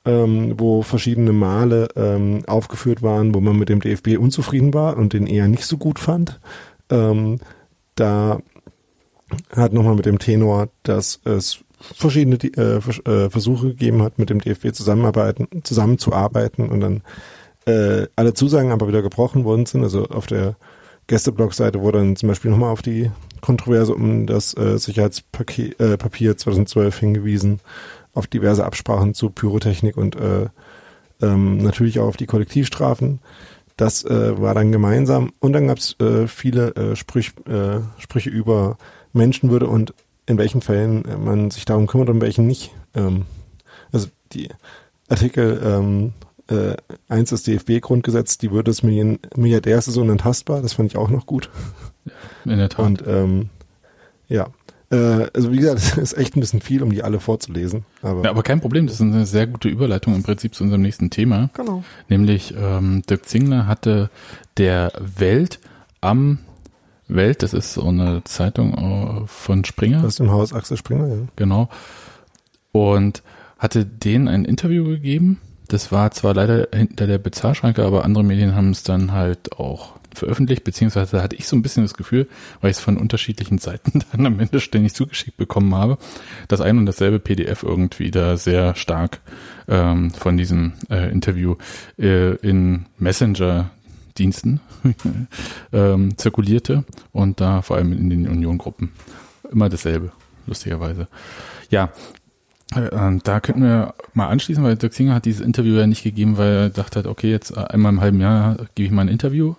ähm, wo verschiedene Male ähm, aufgeführt waren, wo man mit dem DFB unzufrieden war und den eher nicht so gut fand. Ähm, da hat nochmal mit dem Tenor, dass es verschiedene äh, äh, Versuche gegeben hat, mit dem DFB zusammenarbeiten, zusammenzuarbeiten und dann äh, alle Zusagen aber wieder gebrochen worden sind. Also auf der Gästeblog-Seite wurde dann zum Beispiel nochmal auf die Kontroverse um das äh, Sicherheitspapier äh, Papier 2012 hingewiesen, auf diverse Absprachen zu Pyrotechnik und äh, ähm, natürlich auch auf die Kollektivstrafen. Das äh, war dann gemeinsam und dann gab es äh, viele äh, Sprüch, äh, Sprüche über Menschenwürde und in welchen Fällen man sich darum kümmert und welchen nicht. Ähm, also die Artikel ähm, äh, 1 des DFB-Grundgesetz, die Würde des Milliardärs ist unantastbar, das fand ich auch noch gut. In der Tat. Und ähm, ja, äh, also wie gesagt, [laughs] es ist echt ein bisschen viel, um die alle vorzulesen. Aber, ja, aber kein Problem, das ist eine sehr gute Überleitung im Prinzip zu unserem nächsten Thema. Genau. Nämlich ähm, Dirk Zingler hatte der Welt am Welt, das ist so eine Zeitung äh, von Springer, das ist im Haus Axel Springer, ja. genau, und hatte denen ein Interview gegeben. Das war zwar leider hinter der Bezahlschranke, aber andere Medien haben es dann halt auch veröffentlicht, beziehungsweise hatte ich so ein bisschen das Gefühl, weil ich es von unterschiedlichen Seiten [laughs] dann am Ende ständig zugeschickt bekommen habe, dass ein und dasselbe PDF irgendwie da sehr stark ähm, von diesem äh, Interview äh, in Messenger-Diensten [laughs] ähm, zirkulierte und da vor allem in den Union-Gruppen immer dasselbe, lustigerweise. Ja, da könnten wir mal anschließen, weil Dirk Singer hat dieses Interview ja nicht gegeben, weil er dachte hat, okay, jetzt einmal im halben Jahr gebe ich mal ein Interview,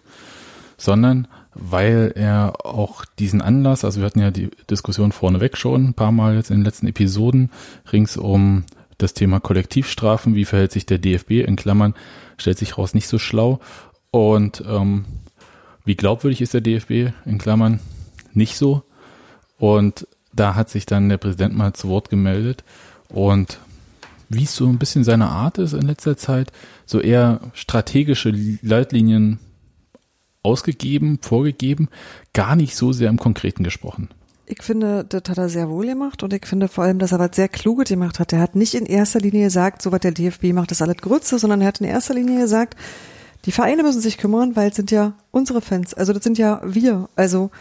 sondern weil er auch diesen Anlass, also wir hatten ja die Diskussion vorneweg schon ein paar Mal jetzt in den letzten Episoden, rings um das Thema Kollektivstrafen, wie verhält sich der DFB, in Klammern, stellt sich raus nicht so schlau. Und ähm, wie glaubwürdig ist der DFB, in Klammern, nicht so. Und da hat sich dann der Präsident mal zu Wort gemeldet und wie es so ein bisschen seine Art ist in letzter Zeit, so eher strategische Leitlinien ausgegeben, vorgegeben, gar nicht so sehr im Konkreten gesprochen. Ich finde, das hat er sehr wohl gemacht und ich finde vor allem, dass er was sehr Kluges gemacht hat. Er hat nicht in erster Linie gesagt, so was der DFB macht, ist alles Grütze, sondern er hat in erster Linie gesagt, die Vereine müssen sich kümmern, weil es sind ja unsere Fans. Also das sind ja wir. Also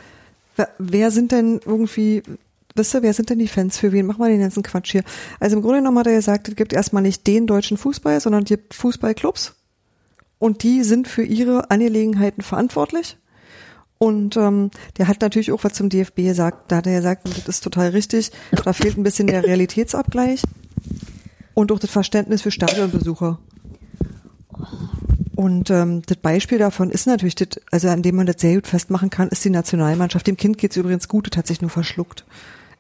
wer, wer sind denn irgendwie, wisst ihr, wer sind denn die Fans? Für wen machen wir den ganzen Quatsch hier? Also im Grunde genommen hat er gesagt, es gibt erstmal nicht den deutschen Fußball, sondern es gibt Fußballclubs und die sind für ihre Angelegenheiten verantwortlich. Und ähm, der hat natürlich auch was zum DFB gesagt. Da hat er gesagt, das ist total richtig, da fehlt ein bisschen der Realitätsabgleich und auch das Verständnis für Stadionbesucher. Und ähm, das Beispiel davon ist natürlich, das, also an dem man das sehr gut festmachen kann, ist die Nationalmannschaft. Dem Kind geht's übrigens gut, das hat sich nur verschluckt.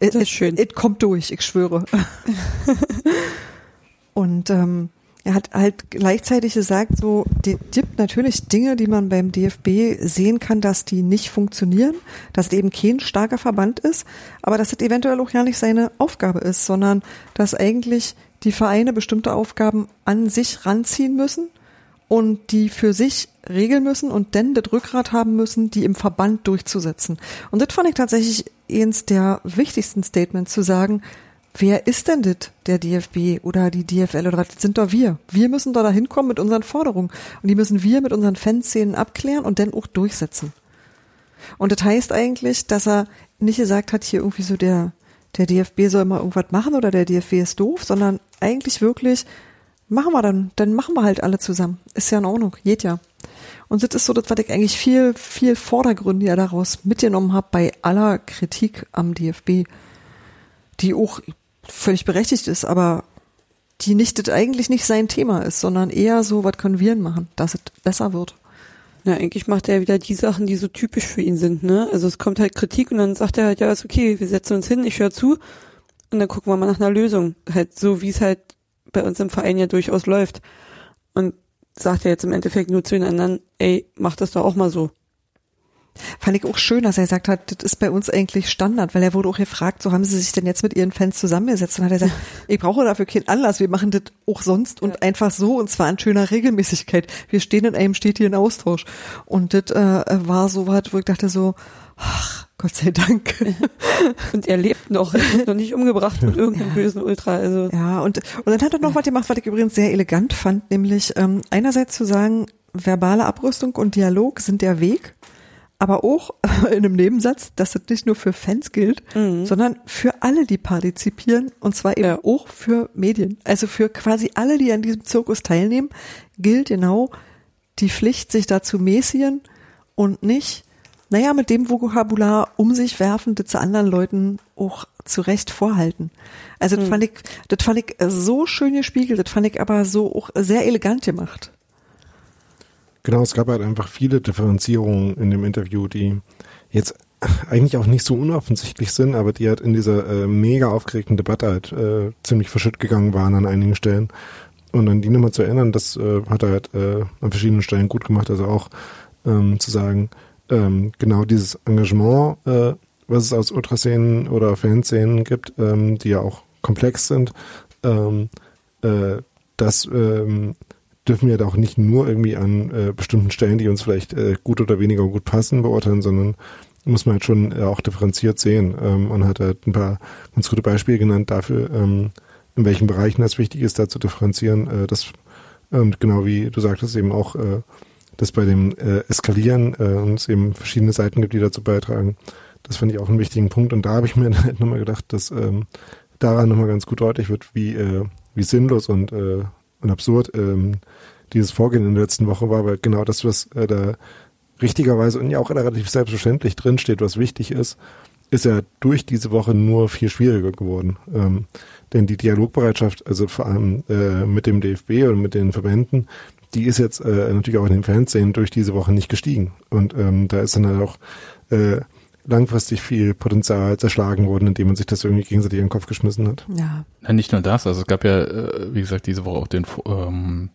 Das ist schön. Es kommt durch, ich schwöre. [laughs] Und ähm, er hat halt gleichzeitig gesagt, so, die gibt natürlich Dinge, die man beim DFB sehen kann, dass die nicht funktionieren, dass es eben kein starker Verband ist, aber dass es eventuell auch ja nicht seine Aufgabe ist, sondern dass eigentlich die Vereine bestimmte Aufgaben an sich ranziehen müssen und die für sich regeln müssen und dann das Rückgrat haben müssen, die im Verband durchzusetzen. Und das fand ich tatsächlich eins der wichtigsten Statements zu sagen, wer ist denn das, der DFB oder die DFL oder was? Das sind doch wir. Wir müssen doch da hinkommen mit unseren Forderungen. Und die müssen wir mit unseren Fanszenen abklären und dann auch durchsetzen. Und das heißt eigentlich, dass er nicht gesagt hat, hier irgendwie so der, der DFB soll mal irgendwas machen oder der DFB ist doof, sondern eigentlich wirklich, machen wir dann, dann machen wir halt alle zusammen. Ist ja in Ordnung, geht ja. Und das ist so das, was ich eigentlich viel, viel vordergründiger daraus mitgenommen habe bei aller Kritik am DFB, die auch völlig berechtigt ist, aber die nicht das eigentlich nicht sein Thema ist, sondern eher so, was können wir machen, dass es besser wird. Ja, eigentlich macht er wieder die Sachen, die so typisch für ihn sind, ne? Also es kommt halt Kritik und dann sagt er halt, ja, ist okay, wir setzen uns hin, ich höre zu und dann gucken wir mal nach einer Lösung. Halt so, wie es halt bei uns im Verein ja durchaus läuft. Und sagt er jetzt im Endeffekt nur zu den anderen, ey, mach das doch auch mal so. Fand ich auch schön, dass er gesagt hat, das ist bei uns eigentlich Standard, weil er wurde auch gefragt, so haben sie sich denn jetzt mit ihren Fans zusammengesetzt und hat er gesagt, [laughs] ich brauche dafür keinen Anlass, wir machen das auch sonst und einfach so und zwar in schöner Regelmäßigkeit. Wir stehen in einem stetigen Austausch und das äh, war so was, wo ich dachte so, ach, Gott sei Dank. [laughs] Und er lebt noch, er ist noch nicht umgebracht mit irgendeinem bösen Ultra. Also Ja, und, und dann hat er noch was gemacht, was ich übrigens sehr elegant fand, nämlich ähm, einerseits zu sagen, verbale Abrüstung und Dialog sind der Weg, aber auch [laughs] in einem Nebensatz, dass das nicht nur für Fans gilt, sondern für alle, die partizipieren, und zwar eben Ja. auch für Medien. Also für quasi alle, die an diesem Zirkus teilnehmen, gilt genau die Pflicht, sich da zu mäßigen und nicht, naja, mit dem Vokabular um sich werfen, das zu anderen Leuten auch zurecht vorhalten. Also das fand ich, das fand ich so schön gespiegelt, das fand ich aber so auch sehr elegant gemacht. Genau, es gab halt einfach viele Differenzierungen in dem Interview, die jetzt eigentlich auch nicht so unoffensichtlich sind, aber die halt in dieser äh, mega aufgeregten Debatte halt äh, ziemlich verschütt gegangen waren an einigen Stellen. Und an die nochmal zu erinnern, das äh, hat er halt äh, an verschiedenen Stellen gut gemacht, also auch ähm, zu sagen, ähm, genau dieses Engagement, äh, was es aus Ultraszenen oder Fanszenen gibt, ähm, die ja auch komplex sind, ähm, äh, das ähm, dürfen wir da auch nicht nur irgendwie an äh, bestimmten Stellen, die uns vielleicht äh, gut oder weniger gut passen, beurteilen, sondern muss man halt schon äh, auch differenziert sehen. Ähm, und hat halt ein paar ganz gute Beispiele genannt dafür, ähm, in welchen Bereichen das wichtig ist, da zu differenzieren. Äh, das und genau wie du sagtest eben auch, äh, dass bei dem äh, Eskalieren äh, uns eben verschiedene Seiten gibt, die dazu beitragen. Das fand ich auch einen wichtigen Punkt. Und da habe ich mir [laughs] halt nochmal gedacht, dass ähm, daran nochmal ganz gut deutlich wird, wie, äh, wie sinnlos und, äh, und absurd ähm, dieses Vorgehen in der letzten Woche war, weil genau das, was äh, da richtigerweise und ja auch relativ selbstverständlich drinsteht, was wichtig ist, ist ja durch diese Woche nur viel schwieriger geworden. Ähm, denn die Dialogbereitschaft, also vor allem äh, mit dem DFB und mit den Verbänden, die ist jetzt äh, natürlich auch in den Fernsehen durch diese Woche nicht gestiegen. Und ähm, da ist dann halt auch äh, langfristig viel Potenzial zerschlagen worden, indem man sich das irgendwie gegenseitig in den Kopf geschmissen hat. Ja. Ja, nicht nur das, also es gab ja, äh, wie gesagt, diese Woche auch den ähm,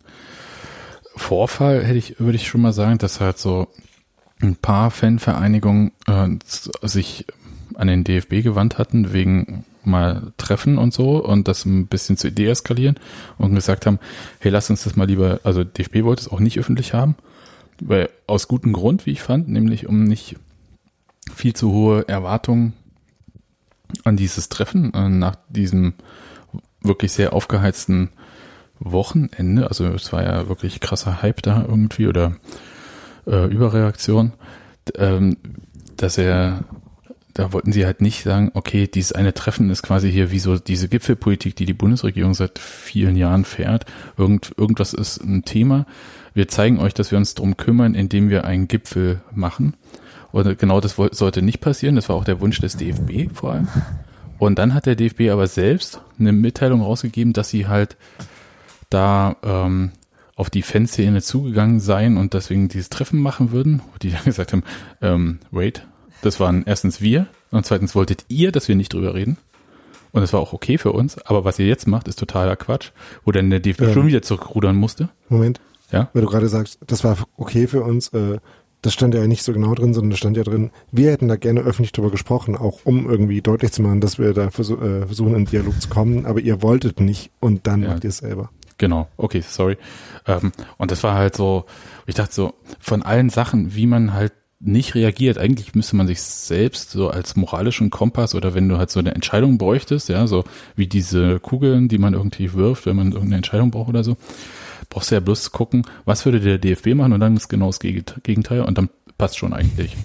Vorfall, hätte ich, würde ich schon mal sagen, dass halt so ein paar Fanvereinigungen äh, sich an den DFB gewandt hatten, wegen mal Treffen und so und das ein bisschen zu deeskalieren und gesagt haben, hey, lass uns das mal lieber, also DFB wollte es auch nicht öffentlich haben, weil aus gutem Grund, wie ich fand, nämlich um nicht viel zu hohe Erwartungen an dieses Treffen äh, nach diesem wirklich sehr aufgeheizten Wochenende. Also es war ja wirklich krasser Hype da irgendwie oder äh, Überreaktion, ähm, dass er da wollten sie halt nicht sagen, okay, dieses eine Treffen ist quasi hier wie so diese Gipfelpolitik, die die Bundesregierung seit vielen Jahren fährt. Irgend, irgendwas ist ein Thema. Wir zeigen euch, dass wir uns drum kümmern, indem wir einen Gipfel machen. Und genau das sollte nicht passieren. Das war auch der Wunsch des DFB vor allem. Und dann hat der DFB aber selbst eine Mitteilung rausgegeben, dass sie halt da ähm, auf die Fanszene zugegangen seien und deswegen dieses Treffen machen würden, die dann gesagt haben, ähm, wait, das waren erstens wir und zweitens wolltet ihr, dass wir nicht drüber reden. Und das war auch okay für uns, aber was ihr jetzt macht, ist totaler Quatsch, wo dann der DFB Ähm. schon wieder zurückrudern musste. Moment, Ja, weil du gerade sagst, das war okay für uns, äh, das stand ja nicht so genau drin, sondern da stand ja drin, wir hätten da gerne öffentlich drüber gesprochen, auch um irgendwie deutlich zu machen, dass wir da versuch, äh, versuchen, in Dialog zu kommen, aber ihr wolltet nicht und dann Ja. macht ihr es selber. Genau, okay, sorry. Ähm, und das war halt so, ich dachte so, von allen Sachen, wie man halt nicht reagiert, eigentlich müsste man sich selbst so als moralischen Kompass oder wenn du halt so eine Entscheidung bräuchtest, ja, so wie diese Kugeln, die man irgendwie wirft, wenn man irgendeine Entscheidung braucht oder so, brauchst du ja bloß gucken, was würde der DFB machen und dann ist genau das Gegent- Gegenteil und dann passt schon eigentlich.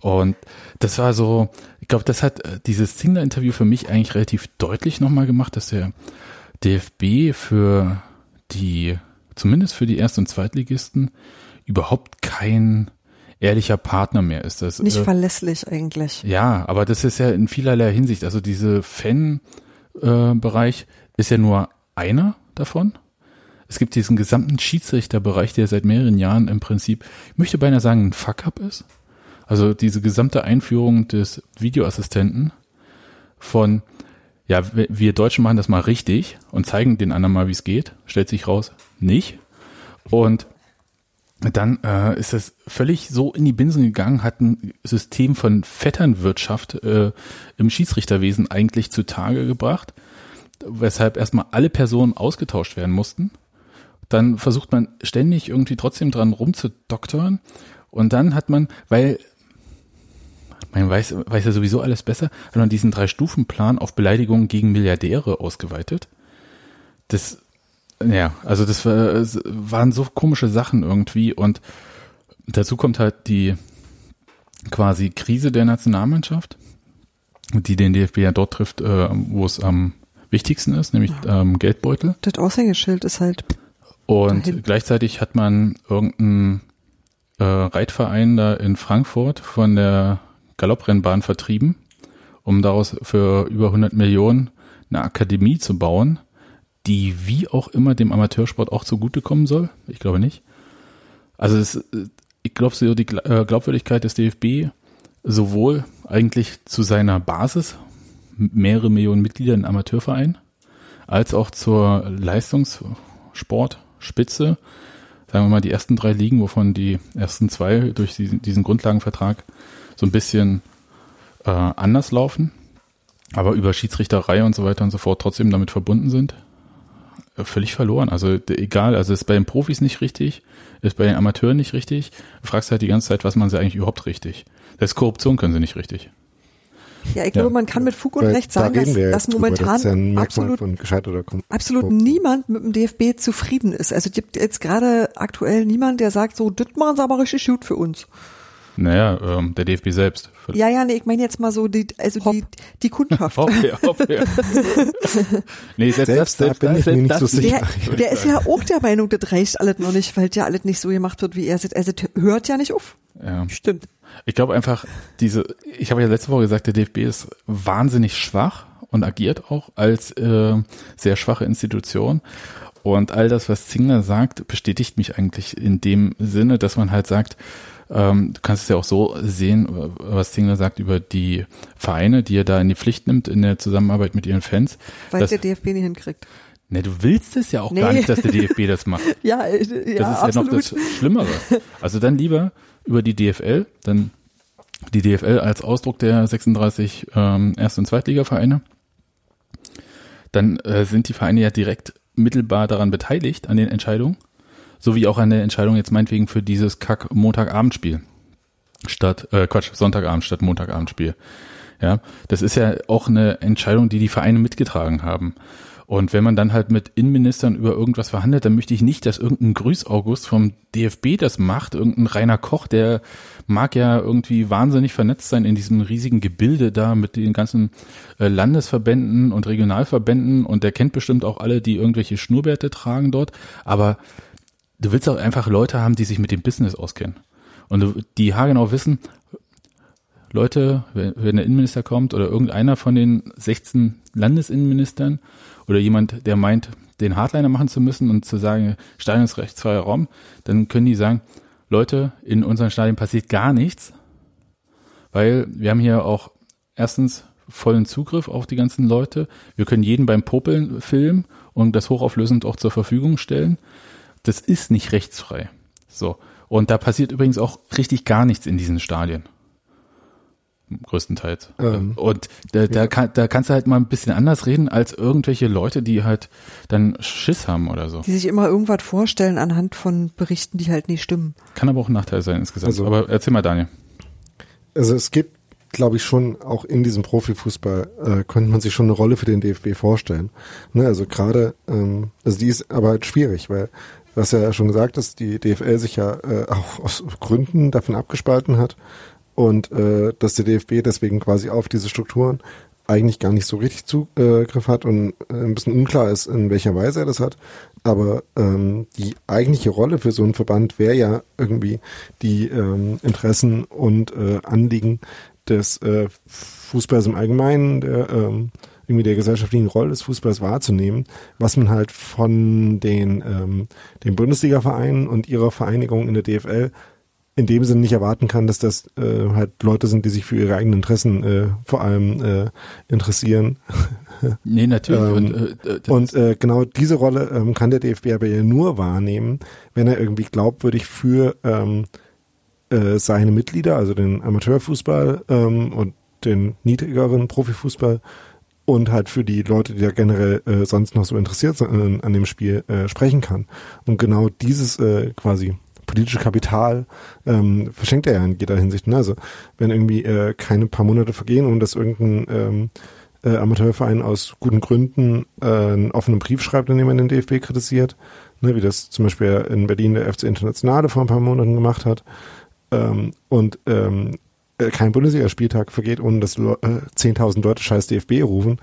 Und das war so, ich glaube, das hat äh, dieses Zingler-Interview für mich eigentlich relativ deutlich nochmal gemacht, dass der DFB für die, zumindest für die Erst- und Zweitligisten, überhaupt kein ehrlicher Partner mehr ist. Das, Nicht äh, verlässlich eigentlich. ja, aber das ist ja in vielerlei Hinsicht. Also diese Fan-Bereich ist ja nur einer davon. Es gibt diesen gesamten Schiedsrichterbereich, der seit mehreren Jahren im Prinzip, ich möchte beinahe sagen, ein Fuck-up ist. Also diese gesamte Einführung des Videoassistenten von, ja, wir- wir Deutschen machen das mal richtig und zeigen den anderen mal, wie es geht, stellt sich raus, nicht. Und dann äh, ist es völlig so in die Binsen gegangen, hat ein System von Vetternwirtschaft äh, im Schiedsrichterwesen eigentlich zutage gebracht, weshalb erstmal alle Personen ausgetauscht werden mussten. Dann versucht man ständig irgendwie trotzdem dran rumzudoktern und dann hat man, weil man weiß, weiß ja sowieso alles besser, hat man diesen Drei-Stufen-Plan auf Beleidigungen gegen Milliardäre ausgeweitet. Das ja, also das war, waren so komische Sachen irgendwie und dazu kommt halt die quasi Krise der Nationalmannschaft, die den DFB ja dort trifft, äh, wo es am wichtigsten ist, nämlich ähm, Geldbeutel. Das Aushängeschild ist halt. Und dahin. gleichzeitig hat man irgendeinen äh, Reitverein da in Frankfurt von der Galopprennbahn vertrieben, um daraus für über 100 Millionen eine Akademie zu bauen die wie auch immer dem Amateursport auch zugutekommen soll? Ich glaube nicht. Also es, ich glaube, so die äh, Glaubwürdigkeit des DFB sowohl eigentlich zu seiner Basis, mehrere Millionen Mitglieder in Amateurverein, als auch zur Leistungssportspitze, sagen wir mal die ersten drei Ligen, wovon die ersten zwei durch diesen, diesen Grundlagenvertrag so ein bisschen äh, anders laufen, aber über Schiedsrichterei und so weiter und so fort trotzdem damit verbunden sind völlig verloren. Also egal, also ist bei den Profis nicht richtig, ist bei den Amateuren nicht richtig. Du fragst halt die ganze Zeit, was man sie eigentlich überhaupt richtig. Das ist Korruption können sie nicht richtig. Ja, ich glaube, man kann mit Fug und Recht sagen, dass, dass momentan das absolut, absolut niemand mit dem DFB zufrieden ist. Also gibt jetzt gerade aktuell niemand, der sagt, so, das machen sie aber richtig gut für uns. Naja, ähm, der DFB selbst. Ja, ja, nee, ich meine jetzt mal so die, also die, die Kundschaft. hopp, ja, hopp, ja. [laughs] nee, selbst, selbst da bin ich mir nicht so sicher. Der, der ist ja auch der Meinung, das reicht alles noch nicht, weil ja alles nicht so gemacht wird, wie er es. Also hört ja nicht auf. Ja. Stimmt. Ich glaube einfach, diese, ich habe ja letzte Woche gesagt, der DFB ist wahnsinnig schwach und agiert auch als äh, sehr schwache Institution. Und all das, was Zingler sagt, bestätigt mich eigentlich in dem Sinne, dass man halt sagt, ähm, du kannst es ja auch so sehen, was Zingler sagt über die Vereine, die er da in die Pflicht nimmt in der Zusammenarbeit mit ihren Fans. Weil der DFB nicht hinkriegt. Ne, du willst es ja auch nee. gar nicht, dass der DFB das macht. [laughs] ja, äh, ja, Das ist absolut. ja noch das Schlimmere. Also dann lieber über die DFL, dann die DFL als Ausdruck der 36 ähm, Erst- und Zweitligavereine. Dann äh, sind die Vereine ja direkt mittelbar daran beteiligt an den Entscheidungen sowie auch eine Entscheidung jetzt meinetwegen für dieses Kack Montagabendspiel statt äh, Quatsch Sonntagabend statt Montagabendspiel. Ja, das ist ja auch eine Entscheidung, die die Vereine mitgetragen haben. Und wenn man dann halt mit Innenministern über irgendwas verhandelt, dann möchte ich nicht, dass irgendein Grüß-August vom DFB das macht, irgendein Rainer Koch, der mag ja irgendwie wahnsinnig vernetzt sein in diesem riesigen Gebilde da mit den ganzen äh, Landesverbänden und Regionalverbänden und der kennt bestimmt auch alle, die irgendwelche Schnurrbärte tragen dort, aber du willst auch einfach Leute haben, die sich mit dem Business auskennen. Und die haargenau wissen, Leute, wenn, wenn der Innenminister kommt oder irgendeiner von den 16 Landesinnenministern oder jemand, der meint, den Hardliner machen zu müssen und zu sagen, Stadion ist rechtsfreier Raum, dann können die sagen, Leute, in unseren Stadien passiert gar nichts, weil wir haben hier auch erstens vollen Zugriff auf die ganzen Leute. Wir können jeden beim Popeln filmen und das hochauflösend auch zur Verfügung stellen das ist nicht rechtsfrei. So. Und da passiert übrigens auch richtig gar nichts in diesen Stadien. Größtenteils. Ähm, und da, da, kann, da kannst du halt mal ein bisschen anders reden als irgendwelche Leute, die halt dann Schiss haben oder so. Die sich immer irgendwas vorstellen anhand von Berichten, die halt nicht stimmen. Kann aber auch ein Nachteil sein insgesamt. Also, aber erzähl mal, Daniel. Also es gibt glaube ich, schon auch in diesem Profifußball äh, könnte man sich schon eine Rolle für den DFB vorstellen. Ne, also gerade, ähm, also die ist aber halt schwierig, weil Du hast ja schon gesagt, dass die DFL sich ja äh, auch aus Gründen davon abgespalten hat und äh, dass der DFB deswegen quasi auf diese Strukturen eigentlich gar nicht so richtig Zugriff hat und äh, ein bisschen unklar ist, in welcher Weise er das hat. Aber ähm, die eigentliche Rolle für so einen Verband wäre ja irgendwie die ähm, Interessen und äh, Anliegen des äh, Fußballs im Allgemeinen, der ähm, irgendwie der gesellschaftlichen Rolle des Fußballs wahrzunehmen, was man halt von den, ähm, den Bundesliga-Vereinen und ihrer Vereinigung in der DFL in dem Sinne nicht erwarten kann, dass das äh, halt Leute sind, die sich für ihre eigenen Interessen äh, vor allem äh, interessieren. [laughs] Nee, natürlich. Ähm, und äh, das Und äh, genau diese Rolle ähm, kann der DFB aber ja nur wahrnehmen, wenn er irgendwie glaubwürdig für ähm, äh, seine Mitglieder, also den Amateurfußball ähm, und den niedrigeren Profifußball und halt für die Leute, die da generell äh, sonst noch so interessiert sind an, an dem Spiel, äh, sprechen kann. Und genau dieses äh, quasi politische Kapital ähm, verschenkt er ja in jeder Hinsicht. Ne? Also wenn irgendwie äh, keine paar Monate vergehen, ohne dass irgendein ähm, äh, Amateurverein aus guten Gründen äh, einen offenen Brief schreibt, in dem man den DFB kritisiert, ne, wie das zum Beispiel in Berlin der FC Internationale vor ein paar Monaten gemacht hat, ähm, und ähm, äh, kein Bundesligaspieltag vergeht, ohne dass äh, 10.000 Leute scheiß DFB rufen,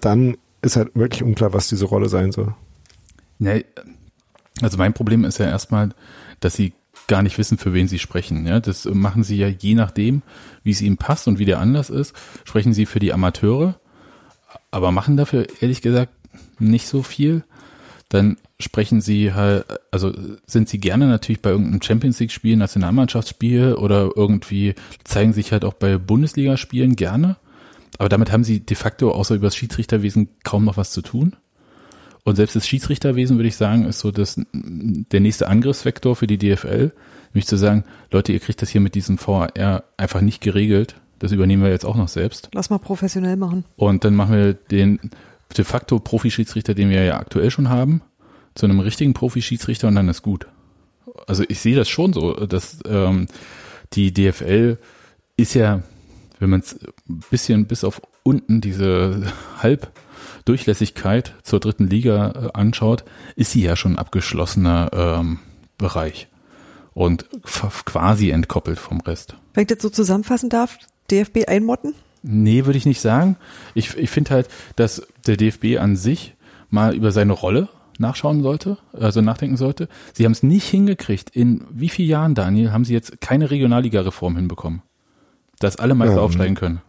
dann ist halt wirklich unklar, was diese Rolle sein soll. Nee, also mein Problem ist ja erstmal, dass sie gar nicht wissen, für wen sie sprechen. Ja, das machen sie ja je nachdem, wie es ihnen passt und wie der Anlass ist, sprechen sie für die Amateure, aber machen dafür ehrlich gesagt nicht so viel. Dann sprechen sie halt, also sind sie gerne natürlich bei irgendeinem Champions League Spiel, Nationalmannschaftsspiel oder irgendwie zeigen sich halt auch bei Bundesligaspielen gerne. Aber damit haben sie de facto außer über das Schiedsrichterwesen kaum noch was zu tun. Und selbst das Schiedsrichterwesen, würde ich sagen, ist so das, der nächste Angriffsvektor für die DFL. Nämlich zu sagen, Leute, ihr kriegt das hier mit diesem VAR einfach nicht geregelt. Das übernehmen wir jetzt auch noch selbst. Lass mal professionell machen. Und dann machen wir den de facto Profischiedsrichter, den wir ja aktuell schon haben, zu einem richtigen Profischiedsrichter und dann ist gut. Also ich sehe das schon so, dass ähm, die DFL ist ja, wenn man es ein bisschen bis auf unten diese Halbdurchlässigkeit zur dritten Liga äh, anschaut, ist sie ja schon ein abgeschlossener ähm, Bereich und quasi entkoppelt vom Rest. Wenn ich das so zusammenfassen darf, DFB einmotten? Nee, würde ich nicht sagen. Ich, ich finde halt, dass der DFB an sich mal über seine Rolle nachschauen sollte, also nachdenken sollte. Sie haben es nicht hingekriegt. In wie vielen Jahren, Daniel, haben sie jetzt keine Regionalliga-Reform hinbekommen? Dass alle Meister Ja, aufsteigen können.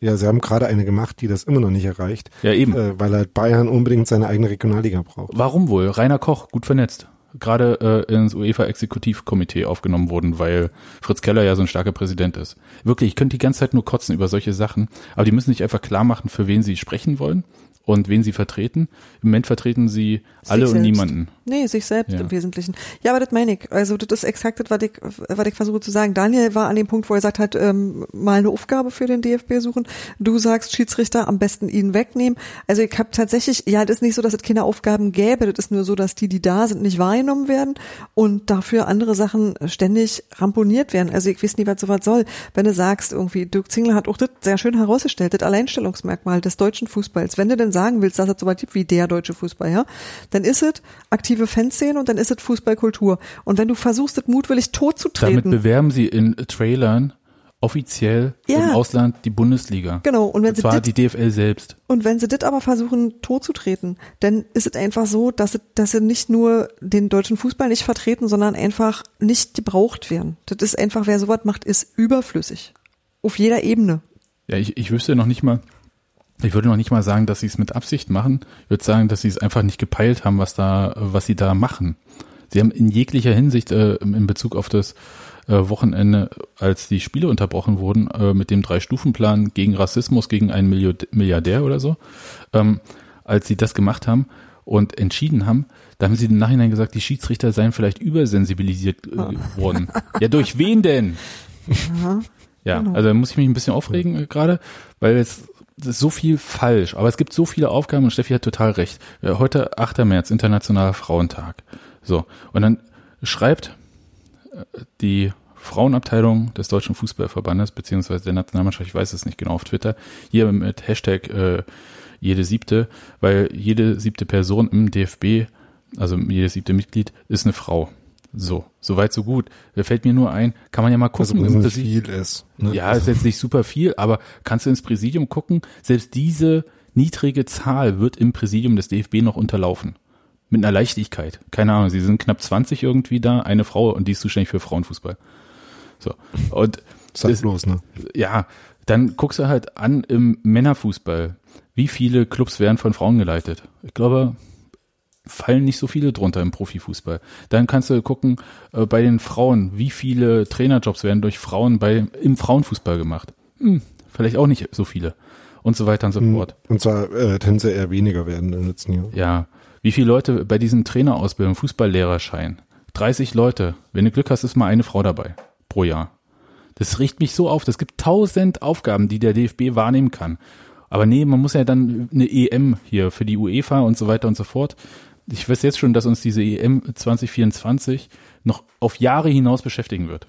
Ja, sie haben gerade eine gemacht, die das immer noch nicht erreicht, Ja, eben. äh, weil halt Bayern unbedingt seine eigene Regionalliga braucht. Warum wohl? Rainer Koch, gut vernetzt. Gerade äh, ins UEFA-Exekutivkomitee aufgenommen wurden, weil Fritz Keller ja so ein starker Präsident ist. Wirklich, ich könnte die ganze Zeit nur kotzen über solche Sachen, aber die müssen sich einfach klar machen, für wen sie sprechen wollen und wen sie vertreten. Im Moment vertreten sie alle Sich und selbst. niemanden. Nee, sich selbst Ja. im Wesentlichen. Ja, aber das meine ich. Also das ist exakt das, was ich, was ich versuche zu sagen. Daniel war an dem Punkt, wo er sagt hat, ähm, mal eine Aufgabe für den DFB suchen. Du sagst, Schiedsrichter am besten ihn wegnehmen. Also ich habe tatsächlich, ja, das ist nicht so, dass es keine Aufgaben gäbe. Das ist nur so, dass die, die da sind, nicht wahrgenommen werden und dafür andere Sachen ständig ramponiert werden. Also ich weiß nie, was sowas soll. Wenn du sagst, irgendwie, Dirk Zingler hat auch das sehr schön herausgestellt, das Alleinstellungsmerkmal des deutschen Fußballs. Wenn du denn sagen willst, dass es sowas gibt wie der deutsche Fußball, ja, dann ist es aktive Fanszene und dann ist es Fußballkultur. Und wenn du versuchst, das mutwillig Damit totzutreten, bewerben sie in Trailern offiziell Ja. im Ausland die Bundesliga. genau, und wenn Und sie zwar das die DFL selbst. Und wenn sie das aber versuchen totzutreten, dann ist es einfach so, dass sie, dass sie nicht nur den deutschen Fußball nicht vertreten, sondern einfach nicht gebraucht werden. Das ist einfach, wer sowas macht, ist überflüssig. Auf jeder Ebene. Ja, ich, ich wüsste noch nicht mal, ich würde noch nicht mal sagen, dass sie es mit Absicht machen. Ich würde sagen, dass sie es einfach nicht gepeilt haben, was da, was sie da machen. Sie haben in jeglicher Hinsicht äh, in Bezug auf das äh, Wochenende, als die Spiele unterbrochen wurden, äh, mit dem Drei-Stufen-Plan gegen Rassismus, gegen einen Milliard- Milliardär oder so, ähm, als sie das gemacht haben und entschieden haben, da haben sie im Nachhinein gesagt, die Schiedsrichter seien vielleicht übersensibilisiert äh, worden. Ja, durch wen denn? [laughs] Ja, Genau. also da muss ich mich ein bisschen aufregen äh, gerade, weil ist so viel falsch. Aber es gibt so viele Aufgaben und Steffi hat total recht. Äh, Heute 8. März, Internationaler Frauentag. So, und dann schreibt äh, die Frauenabteilung des Deutschen Fußballverbandes, beziehungsweise der Nationalmannschaft, ich weiß es nicht genau, auf Twitter, hier mit Hashtag äh, jede siebte, weil jede siebte Person im DFB, also jedes siebte Mitglied, ist eine Frau. So, soweit so gut. Da fällt mir nur ein, kann man ja mal Also gucken. nicht Präsidium- viel ist. Ne? ja, ist jetzt nicht super viel, aber kannst du ins Präsidium gucken? Selbst diese niedrige Zahl wird im Präsidium des DFB noch unterlaufen. Mit einer Leichtigkeit. Keine Ahnung, sie sind knapp 20 irgendwie da, eine Frau und die ist zuständig für Frauenfußball. So. Und Sag das- bloß, ne? ja, dann guckst du halt an im Männerfußball. Wie viele Clubs werden von Frauen geleitet? Ich glaube, fallen nicht so viele drunter im Profifußball. Dann kannst du gucken, äh, bei den Frauen, wie viele Trainerjobs werden durch Frauen bei, im Frauenfußball gemacht? Hm, vielleicht auch nicht so viele. Und so weiter und so Hm, fort. Und zwar äh, tendenziell eher weniger werden in den letzten Jahren. Ja. Wie viele Leute bei diesen Trainerausbildungen, Fußballlehrerschein? 30 Leute. Wenn du Glück hast, ist mal eine Frau dabei pro Jahr. Das riecht mich so auf. Es gibt tausend Aufgaben, die der DFB wahrnehmen kann. Aber nee, man muss ja dann eine EM hier für die UEFA und so weiter und so fort. Ich weiß jetzt schon, dass uns diese EM 2024 noch auf Jahre hinaus beschäftigen wird.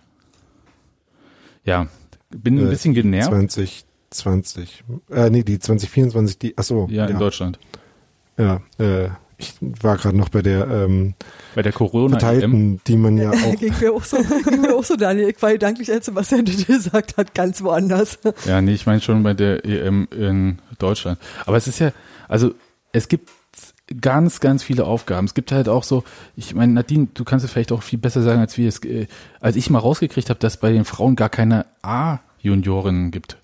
Ja, bin ein Äh, bisschen genervt. 2020. Äh, nee, die 2024, die, ach so. Ja, in Deutschland. Ja, äh, ich war gerade noch bei der ähm, Bei der Corona-EM. Verteilten, die man ja auch ging, mir auch so, ging mir auch so, Daniel. Ich war gedanklich, als Sebastian gesagt hat, ganz woanders. Ja, nee, ich meine schon bei der EM in Deutschland. Aber es ist ja, also es gibt ganz, ganz viele Aufgaben. Es gibt halt auch so, ich meine, Nadine, du kannst es vielleicht auch viel besser sagen, als wir es, äh, als ich mal rausgekriegt habe, dass bei den Frauen gar keine A-Juniorinnen gibt,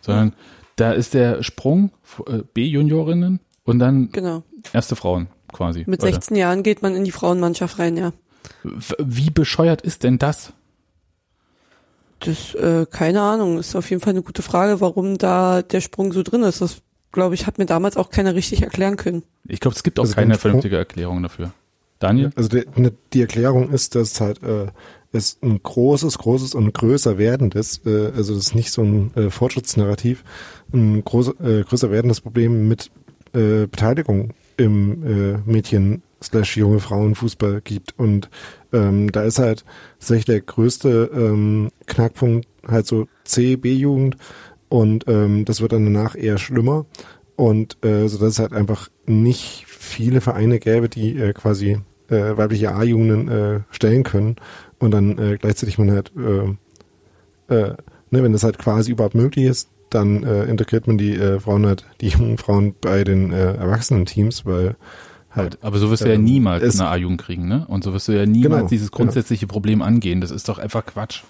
sondern da ist der Sprung äh, B-Juniorinnen und dann Genau. erste Frauen quasi. Mit weiter. 16 Jahren geht man in die Frauenmannschaft rein, ja. Wie bescheuert ist denn das? Das, äh, keine Ahnung, ist auf jeden Fall eine gute Frage, warum da der Sprung so drin ist. Das, glaube ich, hat mir damals auch keiner richtig erklären können. Ich glaube, es gibt auch Also keine vernünftige Erklärung dafür. Daniel? Also die, ne, die Erklärung ist, dass halt äh, es ein großes, großes und größer werdendes, äh, also das ist nicht so ein äh, Fortschrittsnarrativ, ein groß, äh, größer werdendes Problem mit äh, Beteiligung im äh, Mädchen slash junge Frauenfußball gibt. Und ähm, da ist halt tatsächlich der größte ähm, Knackpunkt halt so C, B-Jugend und ähm, das wird dann danach eher schlimmer. Und äh, so dass es halt einfach nicht viele Vereine gäbe, die äh, quasi äh, weibliche A-Jugenden äh, stellen können und dann äh, gleichzeitig man halt, äh, äh, ne, wenn das halt quasi überhaupt möglich ist, dann äh, integriert man die äh, Frauen halt, die jungen Frauen bei den äh, erwachsenen Teams, weil halt Aber so wirst du ja Ähm, niemals eine A-Jugend kriegen, ne? Und so wirst du ja niemals Genau, dieses genau. grundsätzliche Problem angehen. Das ist doch einfach Quatsch.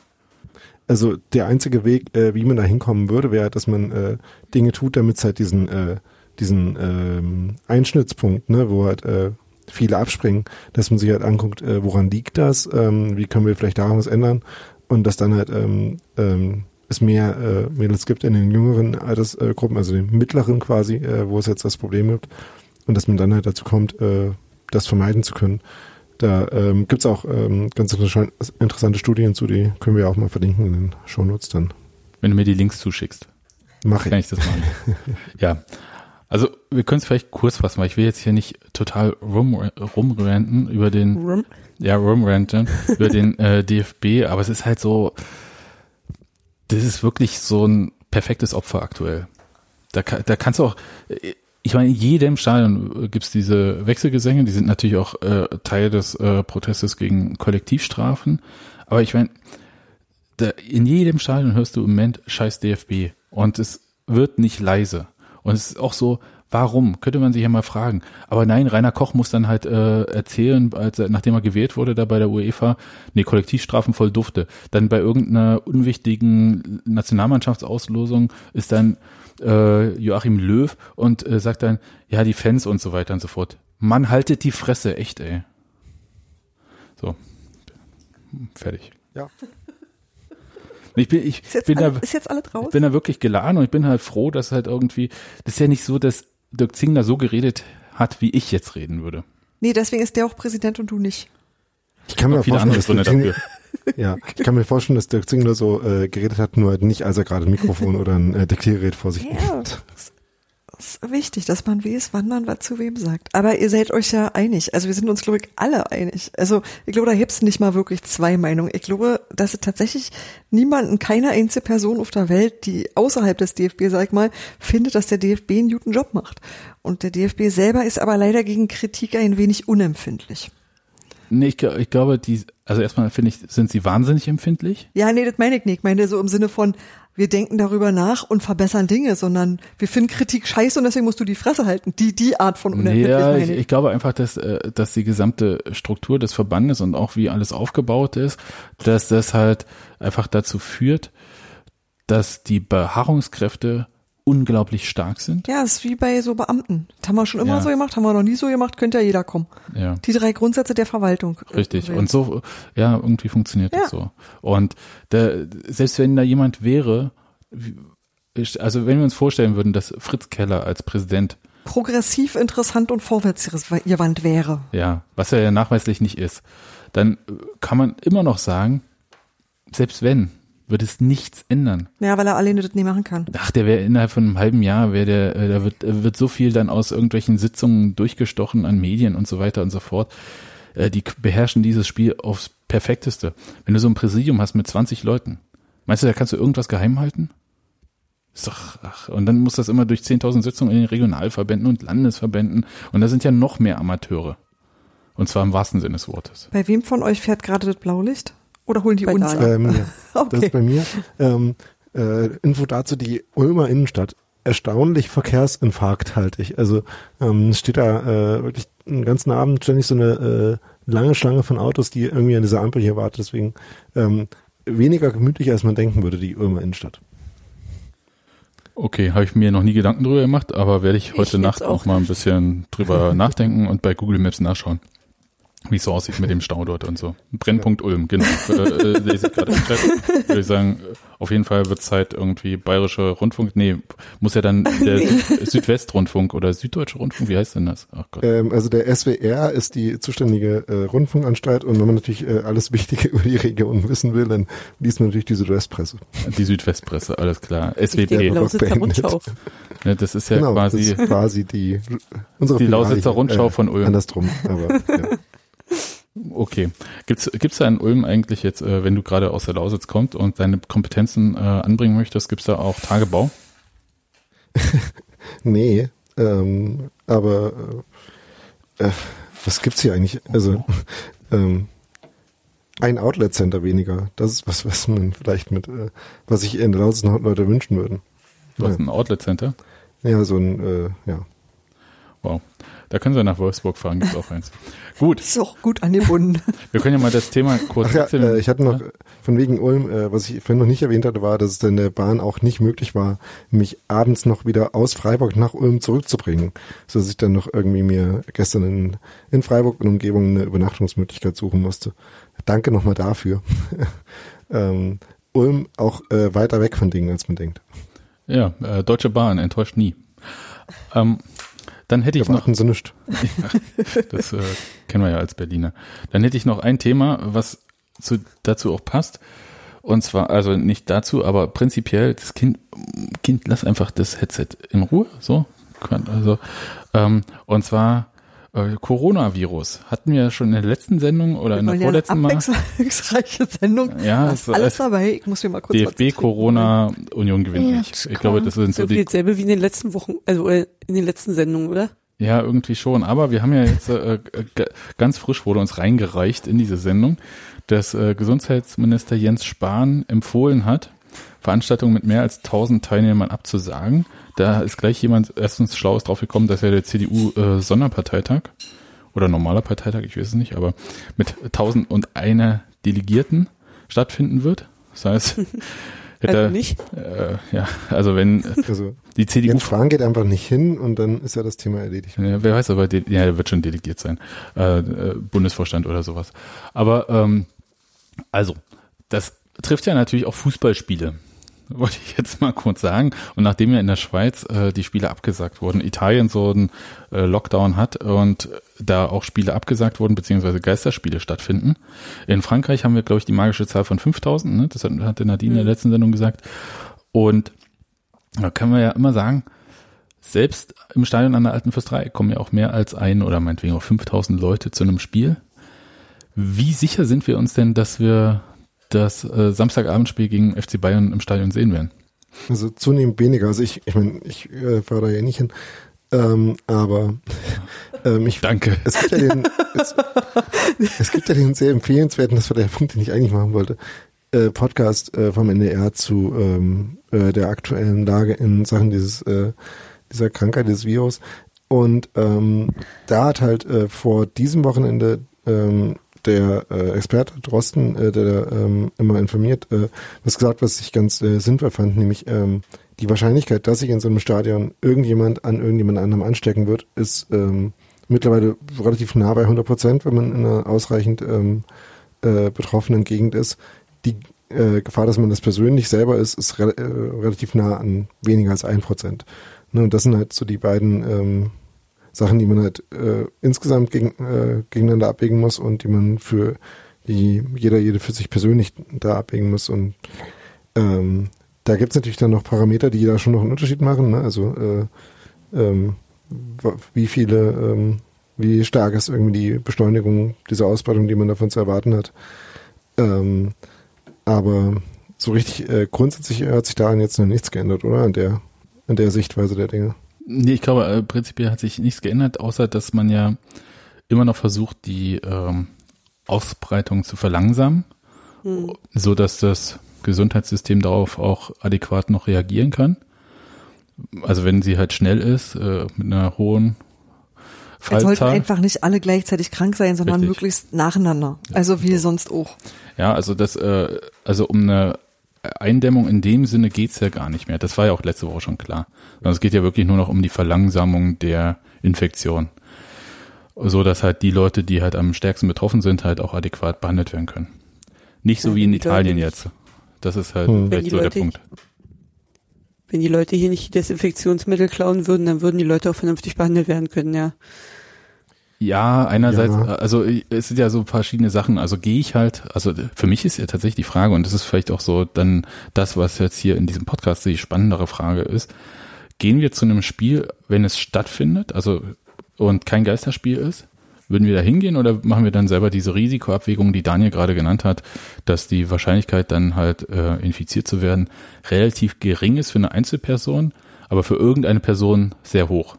Also der einzige Weg, äh, wie man da hinkommen würde, wäre, dass man äh, Dinge tut, damit es halt diesen, äh, diesen ähm, Einschnittspunkt, ne, wo halt äh, viele abspringen, dass man sich halt anguckt, äh, woran liegt das, ähm, wie können wir vielleicht daran was ändern und dass dann halt ähm, ähm, es mehr äh, Mädels gibt in den jüngeren Altersgruppen, also den mittleren quasi, äh, wo es jetzt das Problem gibt und dass man dann halt dazu kommt, äh, das vermeiden zu können. Da ähm, gibt's auch ähm, ganz interessant- interessante Studien zu, die können wir auch mal verlinken in den Shownotes dann. Wenn du mir die Links zuschickst, Mache kann ich. ich das machen. ja. Also wir können es vielleicht kurz fassen, weil ich will jetzt hier nicht total rum, rumranten über den, ja, rumranten über den äh, DFB, aber es ist halt so, das ist wirklich so ein perfektes Opfer aktuell. Da, da kannst du auch, äh, ich meine, in jedem Stadion gibt's diese Wechselgesänge, die sind natürlich auch äh, Teil des äh, Protestes gegen Kollektivstrafen. Aber ich meine, da, in jedem Stadion hörst du im Moment scheiß DFB und es wird nicht leise. Und es ist auch so, warum? Könnte man sich ja mal fragen. Aber nein, Rainer Koch muss dann halt äh, erzählen, als nachdem er gewählt wurde da bei der UEFA, nee, Kollektivstrafen voll Dufte. Dann bei irgendeiner unwichtigen Nationalmannschaftsauslosung ist dann äh, Joachim Löw und äh, sagt dann, ja, die Fans und so weiter und so fort. Mann, haltet die Fresse, echt, ey. So. Fertig. Ja. Ich bin, ich Ist jetzt, bin da, alle, ist jetzt alle ich draußen? bin da wirklich geladen und ich bin halt froh, dass halt irgendwie, das ist ja nicht so, dass Dirk Zingler so geredet hat, wie ich jetzt reden würde. Nee, deswegen ist der auch Präsident und du nicht. Ich kann mir viele vorstellen, andere dass Gründe Dirk dafür. Zingler, ja, ich kann mir vorstellen, dass Dirk Zingler so äh, geredet hat, nur halt nicht, als er gerade ein Mikrofon oder ein äh, Diktiergerät vor sich Ja, hat. Ist wichtig, dass man weiß, wann man was zu wem sagt. Aber ihr seid euch ja einig. Also wir sind uns, glaube ich, alle einig. Also ich glaube, da gibt's nicht mal wirklich zwei Meinungen. Ich glaube, dass es tatsächlich niemanden, keine einzige Person auf der Welt, die außerhalb des DFB, sag ich mal, findet, dass der DFB einen guten Job macht. Und der DFB selber ist aber leider gegen Kritik ein wenig unempfindlich. Nee, ich, ich glaube, die, also erstmal finde ich, sind sie wahnsinnig empfindlich. Ja, nee, das meine ich nicht. Ich meine so im Sinne von, wir denken darüber nach und verbessern Dinge, sondern wir finden Kritik scheiße und deswegen musst du die Fresse halten. Die, die Art von unempfindlich Ja, ich, ich. ich glaube einfach, dass, äh, dass die gesamte Struktur des Verbandes und auch wie alles aufgebaut ist, dass das halt einfach dazu führt, dass die Beharrungskräfte unglaublich stark sind. Ja, ist wie bei so Beamten. Das haben wir schon immer Ja. so gemacht, haben wir noch nie so gemacht, könnte ja jeder kommen. Ja. Die drei Grundsätze der Verwaltung. Richtig. Äh, Und so, ja, irgendwie funktioniert Ja. das so. Und der, selbst wenn da jemand wäre, also wenn wir uns vorstellen würden, dass Fritz Keller als Präsident, progressiv interessant und vorwärtsgewandt wäre. ja, was er ja nachweislich nicht ist, dann kann man immer noch sagen, selbst wenn, wird es nichts ändern. Ja, weil er alleine das nie machen kann. Ach, der wäre innerhalb von einem halben Jahr, wäre der, äh, da wird, äh, wird so viel dann aus irgendwelchen Sitzungen durchgestochen an Medien und so weiter und so fort. Äh, Die beherrschen dieses Spiel aufs Perfekteste. Wenn du so ein Präsidium hast mit 20 Leuten, meinst du, da kannst du irgendwas geheim halten? Ist doch, ach, und dann muss das immer durch 10.000 Sitzungen in den Regionalverbänden und Landesverbänden. Und da sind ja noch mehr Amateure. Und zwar im wahrsten Sinne des Wortes. Bei wem von euch fährt gerade das Blaulicht? Oder holen die Bei uns Daniel. ab? Mir. [laughs] Das Okay. ist bei mir. Ähm, äh, Info dazu, die Ulmer Innenstadt. Erstaunlich verkehrsinfarkthaltig. Also ähm, es steht da äh, wirklich den ganzen Abend ständig so eine äh, lange Schlange von Autos, die irgendwie an dieser Ampel hier wartet. Deswegen ähm, weniger gemütlich, als man denken würde, die Ulmer Innenstadt. Okay, habe ich mir noch nie Gedanken drüber gemacht, aber werde ich Ich heute jetzt Nacht auch auch mal ein bisschen drüber [laughs] nachdenken und bei Google Maps nachschauen, wie es so aussieht mit dem Stau dort und so. Brennpunkt Ulm, genau. äh, äh, lese ich gerade im Chat. Würde ich sagen, äh, auf jeden Fall wird Zeit irgendwie bayerische Rundfunk, nee, muss ja dann der Süd Südwestrundfunk oder Süddeutsche Rundfunk, wie heißt denn das? Ach Gott. Ähm, also der SWR ist die zuständige äh, Rundfunkanstalt und wenn man natürlich äh, alles Wichtige [laughs] über die Region wissen will, dann liest man natürlich die Südwestpresse. Die Südwestpresse, alles klar. SWP, Lausitzer beendet. Rundschau. ne, das ist ja genau, quasi das ist quasi die unsere die Lausitzer Rundschau von Ulm. Andersrum, aber ja. [laughs] Okay. Gibt's gibt's da in Ulm eigentlich jetzt, äh, wenn du gerade aus der Lausitz kommst und deine Kompetenzen äh, anbringen möchtest, gibt's da auch Tagebau? [laughs] Nee, ähm, aber äh, äh, was gibt's hier eigentlich? Also [laughs] ähm, ein Outlet Center weniger. Das ist was, was man vielleicht mit, äh, was sich in der Lausitz noch Leute wünschen würden. Du hast Ja. ein Outlet Center. Ja, so ein, äh, ja. Wow. Da können Sie nach Wolfsburg fahren, gibt's auch eins. Gut, Ist auch gut angebunden. wir können ja mal das Thema kurz Ach ja, äh, ich hatte noch von wegen Ulm, äh, was ich vorhin noch nicht erwähnt hatte, war, dass es in der Bahn auch nicht möglich war, mich abends noch wieder aus Freiburg nach Ulm zurückzubringen, so dass ich dann noch irgendwie mir gestern in, in Freiburg und Umgebung eine Übernachtungsmöglichkeit suchen musste. Danke nochmal dafür. [laughs] ähm, Ulm auch äh, weiter weg von Dingen, als man denkt. Ja, äh, Deutsche Bahn enttäuscht nie. Ähm, dann hätte ich noch, sie nicht. [laughs] das äh, kennen wir ja als Berliner. Dann hätte ich noch ein Thema, was zu, dazu auch passt. Und zwar, also nicht dazu, aber prinzipiell, das Kind, Kind, lass einfach das Headset in Ruhe, so. Also, ähm, und zwar äh, Coronavirus. Hatten wir schon in der letzten Sendung oder in der vorletzten eine Mal. abwechslungsreiche Sendung. Ja, ist alles dabei. Ich muss mir mal kurz DFB. Corona Union gewinnt Ja, nicht. Ich glaube, das sind so die dasselbe wie in den letzten Wochen, also äh, in den letzten Sendungen, oder? Ja, irgendwie schon. Aber wir haben ja jetzt äh, g- ganz frisch wurde uns reingereicht in diese Sendung, dass äh, Gesundheitsminister Jens Spahn empfohlen hat, Veranstaltungen mit mehr als 1000 Teilnehmern abzusagen. Da ist gleich jemand erstens Schlaues drauf gekommen, dass ja der CDU äh, Sonderparteitag oder normaler Parteitag, ich weiß es nicht, aber mit 1001 Delegierten stattfinden wird. Das heißt, [laughs] hätte, Also nicht. Äh, ja, also wenn äh, Also die CDU Jens Spahn geht einfach nicht hin und dann ist ja das Thema erledigt. Ja, wer weiß, aber ja, der wird schon delegiert sein. Äh, äh, Bundesvorstand oder sowas. Aber ähm, also, das trifft ja natürlich auch Fußballspiele. Wollte ich jetzt mal kurz sagen. Und nachdem ja in der Schweiz äh, die Spiele abgesagt wurden, Italien so einen äh, Lockdown hat und da auch Spiele abgesagt wurden, beziehungsweise Geisterspiele stattfinden. In Frankreich haben wir, glaube ich, die magische Zahl von 5000. Ne? Das hat, hatte Nadine in der letzten Sendung gesagt. Und da können wir ja immer sagen, selbst im Stadion an der Alten Fürsterei kommen ja auch mehr als ein oder meinetwegen auch 5000 Leute zu einem Spiel. Wie sicher sind wir uns denn, dass wir das äh, Samstagabendspiel gegen FC Bayern im Stadion sehen werden? Also zunehmend weniger. Also ich, ich meine, ich äh, fahre da ja nicht hin. Ähm, aber ähm, ich, Danke. es gibt ja den, es, es gibt ja den sehr empfehlenswerten, das war der Punkt, den ich eigentlich machen wollte, äh, Podcast äh, vom NDR zu ähm, äh, der aktuellen Lage in Sachen dieses äh, dieser Krankheit des Virus. Und ähm, da hat halt äh, vor diesem Wochenende ähm, der äh, Experte Drosten, äh, der ähm, immer informiert, äh, was gesagt, was ich ganz äh, sinnvoll fand, nämlich ähm, die Wahrscheinlichkeit, dass sich in so einem Stadion irgendjemand an irgendjemand anderem anstecken wird, ist ähm, mittlerweile relativ nah bei 100 Prozent, wenn man in einer ausreichend ähm, äh, betroffenen Gegend ist. Die äh, Gefahr, dass man das persönlich selber ist, ist re äh, relativ nah an weniger als ein Prozent. Ne, und das sind halt so die beiden ähm, Sachen, die man halt äh, insgesamt gegen, äh, gegeneinander abwägen muss und die man für die jeder, jede für sich persönlich da abwägen muss. Und ähm, da gibt's natürlich dann noch Parameter, die da schon noch einen Unterschied machen. Ne? Also äh, ähm, wie viele, ähm, wie stark ist irgendwie die Beschleunigung dieser Ausbreitung, die man davon zu erwarten hat. Ähm, aber so richtig äh, grundsätzlich hat sich daran jetzt noch nichts geändert, oder? An der, an der Sichtweise der Dinge. Nee, ich glaube, äh, prinzipiell hat sich nichts geändert, außer dass man ja immer noch versucht, die ähm, Ausbreitung zu verlangsamen, hm. so dass das Gesundheitssystem darauf auch adäquat noch reagieren kann. Also wenn sie halt schnell ist, äh, mit einer hohen Fallzahl. Es sollten einfach nicht alle gleichzeitig krank sein, sondern Richtig. möglichst nacheinander. Also wie sonst auch. Ja, also das, äh, also um eine Eindämmung in dem Sinne geht's ja gar nicht mehr. Das war ja auch letzte Woche schon klar. Sondern es geht ja wirklich nur noch um die Verlangsamung der Infektion. So dass halt die Leute, die halt am stärksten betroffen sind, halt auch adäquat behandelt werden können. Nicht so ja, wie in Italien jetzt. Das ist halt hm. vielleicht so Leute, der Punkt. Wenn die Leute hier nicht Desinfektionsmittel klauen würden, dann würden die Leute auch vernünftig behandelt werden können, ja. Ja, einerseits, ja. also es sind ja so verschiedene Sachen. Also gehe ich halt, also für mich ist ja tatsächlich die Frage, und das ist vielleicht auch so dann das, was jetzt hier in diesem Podcast die spannendere Frage ist, gehen wir zu einem Spiel, wenn es stattfindet, also und kein Geisterspiel ist, würden wir da hingehen oder machen wir dann selber diese Risikoabwägung, die Daniel gerade genannt hat, dass die Wahrscheinlichkeit dann halt äh, infiziert zu werden relativ gering ist für eine Einzelperson, aber für irgendeine Person sehr hoch?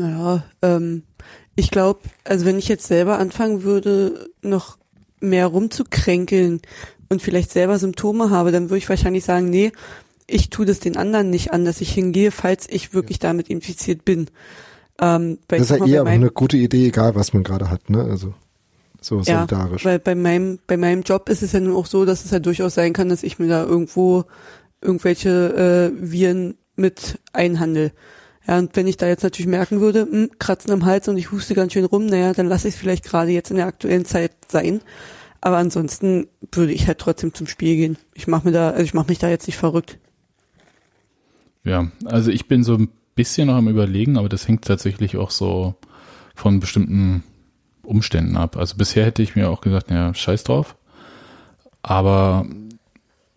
Naja, ähm, ich glaube, also wenn ich jetzt selber anfangen würde, noch mehr rumzukränkeln und vielleicht selber Symptome habe, dann würde ich wahrscheinlich sagen, nee, ich tue das den anderen nicht an, dass ich hingehe, falls ich wirklich damit infiziert bin. Ähm, das ist ja eher eine gute Idee, egal was man gerade hat, ne? Also so solidarisch. Ja, weil bei meinem, bei meinem Job ist es ja nun auch so, dass es ja durchaus sein kann, dass ich mir da irgendwo irgendwelche äh, Viren mit einhandel. Ja, und wenn ich da jetzt natürlich merken würde, mh, hm, kratzen am Hals und ich huste ganz schön rum, naja, dann lasse ich es vielleicht gerade jetzt in der aktuellen Zeit sein. Aber ansonsten würde ich halt trotzdem zum Spiel gehen. Ich mache mir da, also ich mache mich da jetzt nicht verrückt. Ja, also ich bin so ein bisschen noch am überlegen, aber das hängt tatsächlich auch so von bestimmten Umständen ab. Also bisher hätte ich mir auch gesagt, ja, scheiß drauf. Aber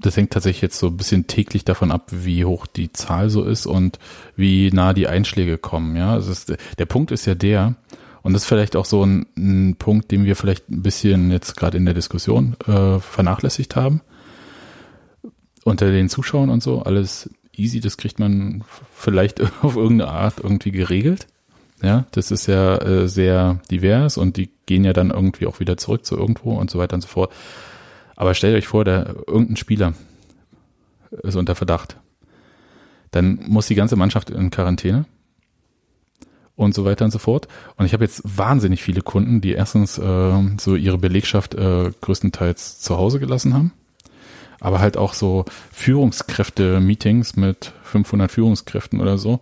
das hängt tatsächlich jetzt so ein bisschen täglich davon ab, wie hoch die Zahl so ist und wie nah die Einschläge kommen. Ja, also ist, der Punkt ist ja der, und das ist vielleicht auch so ein, ein Punkt, den wir vielleicht ein bisschen jetzt gerade in der Diskussion äh, vernachlässigt haben. Unter den Zuschauern und so, alles easy, das kriegt man vielleicht [laughs] auf irgendeine Art irgendwie geregelt. Ja, das ist ja äh, sehr divers und die gehen ja dann irgendwie auch wieder zurück zu irgendwo und so weiter und so fort. Aber stellt euch vor, der irgendein Spieler ist unter Verdacht. Dann muss die ganze Mannschaft in Quarantäne und so weiter und so fort. Und ich habe jetzt wahnsinnig viele Kunden, die erstens äh, so ihre Belegschaft äh, größtenteils zu Hause gelassen haben, aber halt auch so Führungskräfte-Meetings mit 500 Führungskräften oder so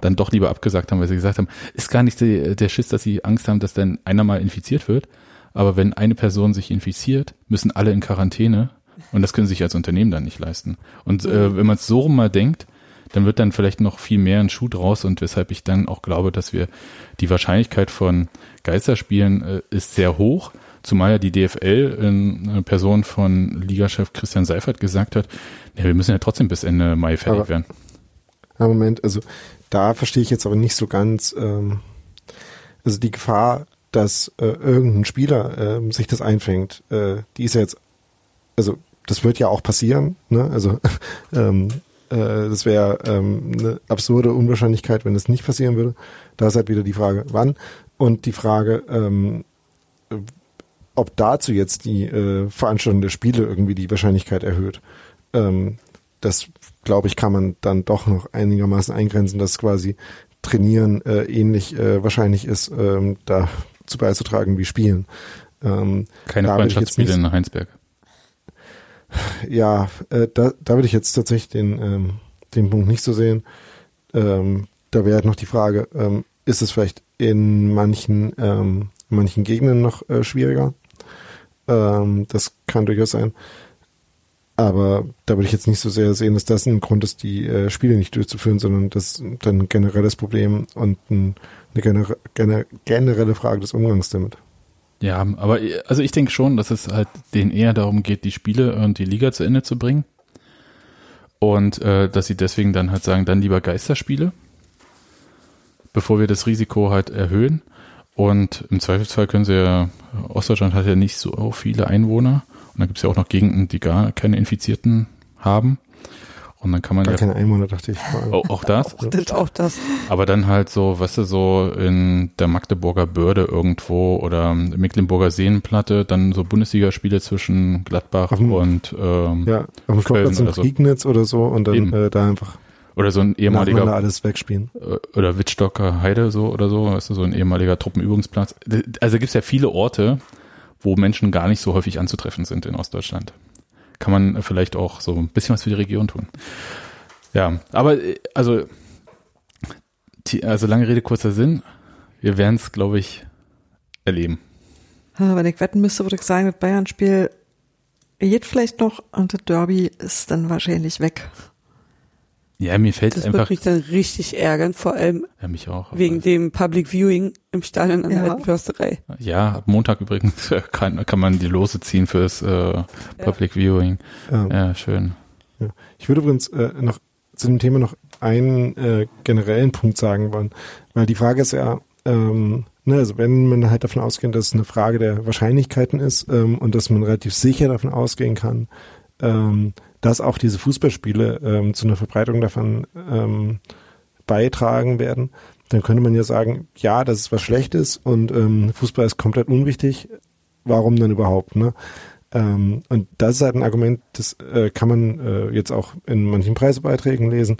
dann doch lieber abgesagt haben, weil sie gesagt haben, ist gar nicht die, der Schiss, dass sie Angst haben, dass dann einer mal infiziert wird, aber wenn eine Person sich infiziert, müssen alle in Quarantäne und das können sich als Unternehmen dann nicht leisten. Und äh, wenn man es so rum mal denkt, dann wird dann vielleicht noch viel mehr ein Schuh draus und weshalb ich dann auch glaube, dass wir die Wahrscheinlichkeit von Geisterspielen äh, ist sehr hoch, zumal ja die DFL in Person von Ligachef Christian Seifert gesagt hat, ja, wir müssen ja trotzdem bis Ende Mai fertig aber, werden. Ja, Moment, also da verstehe ich jetzt aber nicht so ganz, ähm, also die Gefahr dass äh, irgendein Spieler äh, sich das einfängt, äh, die ist ja jetzt, also das wird ja auch passieren, ne? Also [laughs] ähm, äh, das wäre ähm, eine absurde Unwahrscheinlichkeit, wenn es nicht passieren würde. Da ist halt wieder die Frage, wann und die Frage, ähm, ob dazu jetzt die äh, Veranstaltung der Spiele irgendwie die Wahrscheinlichkeit erhöht. Ähm, das glaube ich, kann man dann doch noch einigermaßen eingrenzen, dass quasi Trainieren äh, ähnlich äh, wahrscheinlich ist. Ähm, da zu beizutragen wie Spielen. Ähm, Keine Freundschaftsspiele in Heinsberg. Ja, äh, da, da würde ich jetzt tatsächlich den, ähm, den Punkt nicht so sehen. Ähm, da wäre halt noch die Frage, ähm, ist es vielleicht in manchen, ähm, in manchen Gegenden noch äh, schwieriger? Ähm, das kann durchaus sein. Aber da würde ich jetzt nicht so sehr sehen, dass das ein Grund ist, die äh, Spiele nicht durchzuführen, sondern das ist dann ein generelles Problem und ein, eine gener gener generelle Frage des Umgangs damit. Ja, aber also ich denke schon, dass es halt denen eher darum geht, die Spiele und die Liga zu Ende zu bringen. Und äh, dass sie deswegen dann halt sagen, dann lieber Geisterspiele, bevor wir das Risiko halt erhöhen. Und im Zweifelsfall können sie ja, Ostdeutschland hat ja nicht so viele Einwohner. Und dann gibt es ja auch noch Gegenden, die gar keine Infizierten haben. Und dann kann man Gar ja keine Einwohner, dachte ich. auch, auch das. Das auch das. Aber dann halt so, weißt du, so in der Magdeburger Börde irgendwo oder Mecklenburger Seenplatte, dann so Bundesligaspiele zwischen Gladbach Auf dem- und ähm, Ja, auf dem Sportplatz in oder so. Prignitz oder so und dann äh, da einfach oder so ein ehemaliger alles wegspielen. äh, oder Wittstocker Heide so oder so, weißt du, so ein ehemaliger Truppenübungsplatz. Also gibt's ja viele Orte, wo Menschen gar nicht so häufig anzutreffen sind in Ostdeutschland. Kann man vielleicht auch so ein bisschen was für die Region tun. Ja, aber äh, also, also lange Rede, kurzer Sinn. Wir werden es, glaube ich, erleben. Wenn ich wetten müsste, würde ich sagen, das Bayern-Spiel geht vielleicht noch und das Derby ist dann wahrscheinlich weg. Ja, mir fällt Das einfach, wird mich dann richtig ärgern, vor allem ja, mich auch. wegen dem Public Viewing im Stadion an der Ja. Alten Försterei. Ja, ab Montag übrigens [laughs] kann, kann man die Lose ziehen fürs äh, Public Viewing. Ähm, Ja, schön. Ich würde übrigens äh, noch zu dem Thema noch einen äh, generellen Punkt sagen wollen, weil die Frage ist ja, ähm, ne, also wenn man halt davon ausgeht, dass es eine Frage der Wahrscheinlichkeiten ist ähm, und dass man relativ sicher davon ausgehen kann, ähm, dass auch diese Fußballspiele ähm, zu einer Verbreitung davon ähm, beitragen werden, dann könnte man ja sagen, ja, das ist was Schlechtes und ähm, Fußball ist komplett unwichtig. Warum dann überhaupt? Ne? Ähm, und das ist halt ein Argument, das äh, kann man äh, jetzt auch in manchen Preisebeiträgen lesen.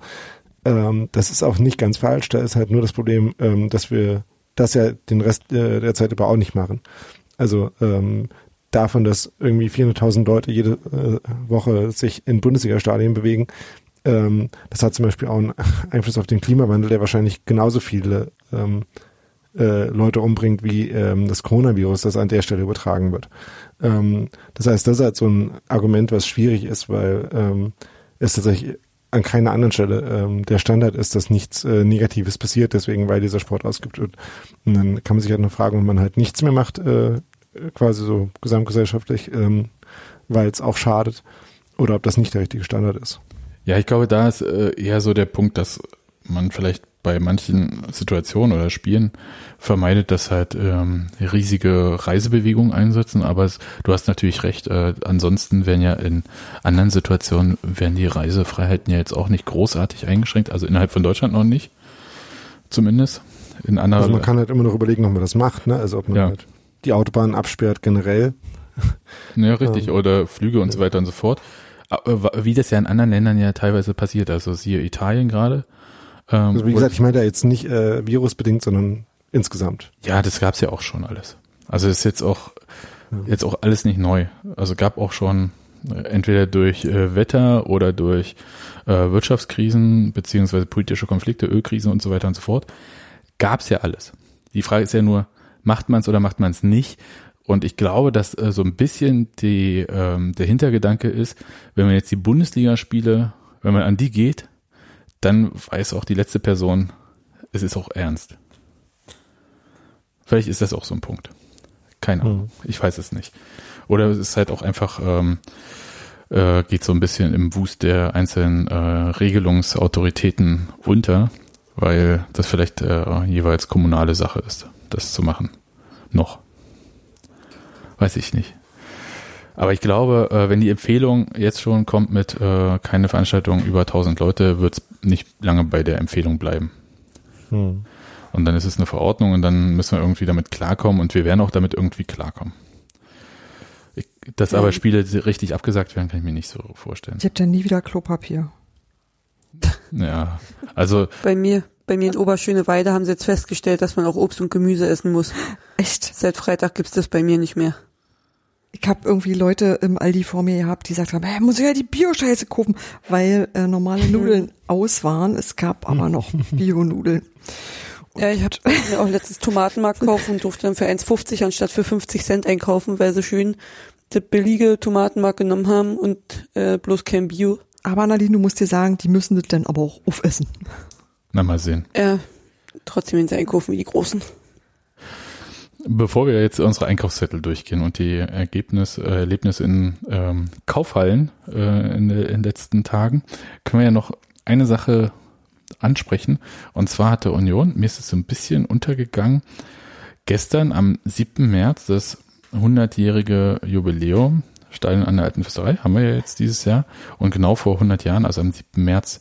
Ähm, das ist auch nicht ganz falsch. Da ist halt nur das Problem, ähm, dass wir das ja den Rest äh, der Zeit über auch nicht machen. Also ähm, davon, dass irgendwie 400.000 Leute jede äh, Woche sich in Bundesliga-Stadien bewegen, ähm, das hat zum Beispiel auch einen Einfluss auf den Klimawandel, der wahrscheinlich genauso viele ähm, äh, Leute umbringt, wie ähm, das Coronavirus, das an der Stelle übertragen wird. Ähm, das heißt, das ist halt so ein Argument, was schwierig ist, weil ähm, es tatsächlich an keiner anderen Stelle ähm, der Standard ist, dass nichts äh, Negatives passiert, deswegen, weil dieser Sport ausgeübt wird. Und dann kann man sich halt noch fragen, ob man halt nichts mehr macht, äh, quasi so gesamtgesellschaftlich, ähm, weil es auch schadet, oder ob das nicht der richtige Standard ist. Ja, ich glaube, da ist äh, eher so der Punkt, dass man vielleicht bei manchen Situationen oder Spielen vermeidet, dass halt ähm, riesige Reisebewegungen einsetzen. Aber es, du hast natürlich recht. Äh, ansonsten werden ja in anderen Situationen werden die Reisefreiheiten ja jetzt auch nicht großartig eingeschränkt. Also innerhalb von Deutschland noch nicht, zumindest. In anderen. Also man kann halt immer noch überlegen, ob man das macht, ne? Also ob man Ja. halt die Autobahn absperrt generell. Ja, richtig. Ähm, Oder Flüge und so weiter und so fort. Wie das ja in anderen Ländern ja teilweise passiert. Also siehe Italien gerade. Ähm, Also wie gesagt, ich meine da jetzt nicht äh, virusbedingt, sondern insgesamt. Ja, das gab's ja auch schon alles. Also ist jetzt auch Ja. jetzt auch alles nicht neu. Also gab auch schon äh, entweder durch äh, Wetter oder durch äh, Wirtschaftskrisen beziehungsweise politische Konflikte, Ölkrisen und so weiter und so fort. Gab's ja alles. Die Frage ist ja nur, macht man's oder macht man's nicht? Und ich glaube, dass äh, so ein bisschen die, ähm, der Hintergedanke ist, wenn man jetzt die Bundesligaspiele, wenn man an die geht, dann weiß auch die letzte Person, es ist auch ernst. Vielleicht ist das auch so ein Punkt. Keine Ahnung. Ich weiß es nicht. Oder es ist halt auch einfach, ähm, äh, geht so ein bisschen im Wust der einzelnen äh, Regelungsautoritäten unter, weil das vielleicht äh, jeweils kommunale Sache ist, das zu machen. Noch. Weiß ich nicht. Aber ich glaube, äh, wenn die Empfehlung jetzt schon kommt mit äh, keine Veranstaltung über 1000 Leute, wird es nicht lange bei der Empfehlung bleiben. Hm. Und dann ist es eine Verordnung und dann müssen wir irgendwie damit klarkommen und wir werden auch damit irgendwie klarkommen. Ich, dass aber. Spiele richtig abgesagt werden, kann ich mir nicht so vorstellen. Ich hab dann nie wieder Klopapier. Ja, also Bei mir, bei mir in Oberschöneweide haben sie jetzt festgestellt, dass man auch Obst und Gemüse essen muss. [laughs] Echt? Seit Freitag gibt's das bei mir nicht mehr. Ich habe irgendwie Leute im Aldi vor mir gehabt, die gesagt haben, hey, muss ich ja die Bio-Scheiße kaufen, weil äh, normale [laughs] Nudeln aus waren. Es gab aber noch [laughs] Bio-Nudeln. Ja, ich habe mir auch letztens Tomatenmark kaufen und durfte dann für 1,50 anstatt für 50 Cent einkaufen, weil sie schön das billige Tomatenmark genommen haben und äh, bloß kein Bio. Aber Nadine, du musst dir sagen, die müssen das dann aber auch aufessen. Na, mal sehen. Ja, trotzdem sie einkaufen wie die Großen. Bevor wir jetzt unsere Einkaufszettel durchgehen und die Ergebnis, äh, Erlebnisse in ähm, Kaufhallen äh, in, de, in den letzten Tagen, können wir ja noch eine Sache ansprechen. Und zwar hatte Union, mir ist es so ein bisschen untergegangen, gestern am 7. März das 100-jährige Jubiläum Stadion an der Alten Fürsterei haben wir ja jetzt dieses Jahr. Und genau vor 100 Jahren, also am 7. März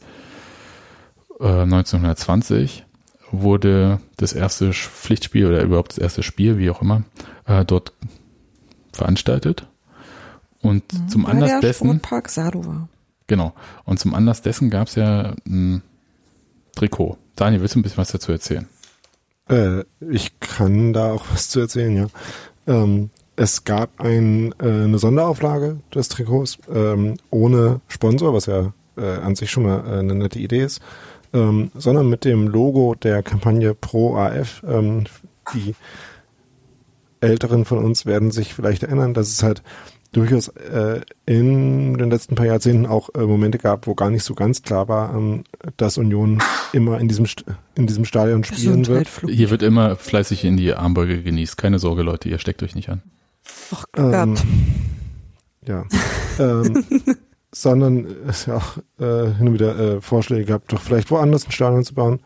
äh, 1920, wurde das erste Pflichtspiel oder überhaupt das erste Spiel, wie auch immer, äh, dort veranstaltet. Und mhm, zum Anlass der dessen. Sportpark Sadova. Genau. Und zum Anlass dessen gab es ja ein Trikot. Daniel, willst du ein bisschen was dazu erzählen? Äh, ich kann da auch was zu erzählen, ja. Ähm, es gab ein, äh, eine Sonderauflage des Trikots ähm, ohne Sponsor, was ja äh, an sich schon mal äh, eine nette Idee ist, ähm, sondern mit dem Logo der Kampagne Pro AF. Ähm, die Älteren von uns werden sich vielleicht erinnern, dass es halt durchaus äh, in den letzten paar Jahrzehnten auch äh, Momente gab, wo gar nicht so ganz klar war, ähm, dass Union immer in diesem in diesem Stadion spielen wird. Hier wird immer fleißig in die Armbeuge genießt. Keine Sorge, Leute, ihr steckt euch nicht an. Ach ähm, Ja. [laughs] ähm, sondern es ja auch äh, hin und wieder äh, Vorschläge gab, doch vielleicht woanders ein Stadion zu bauen.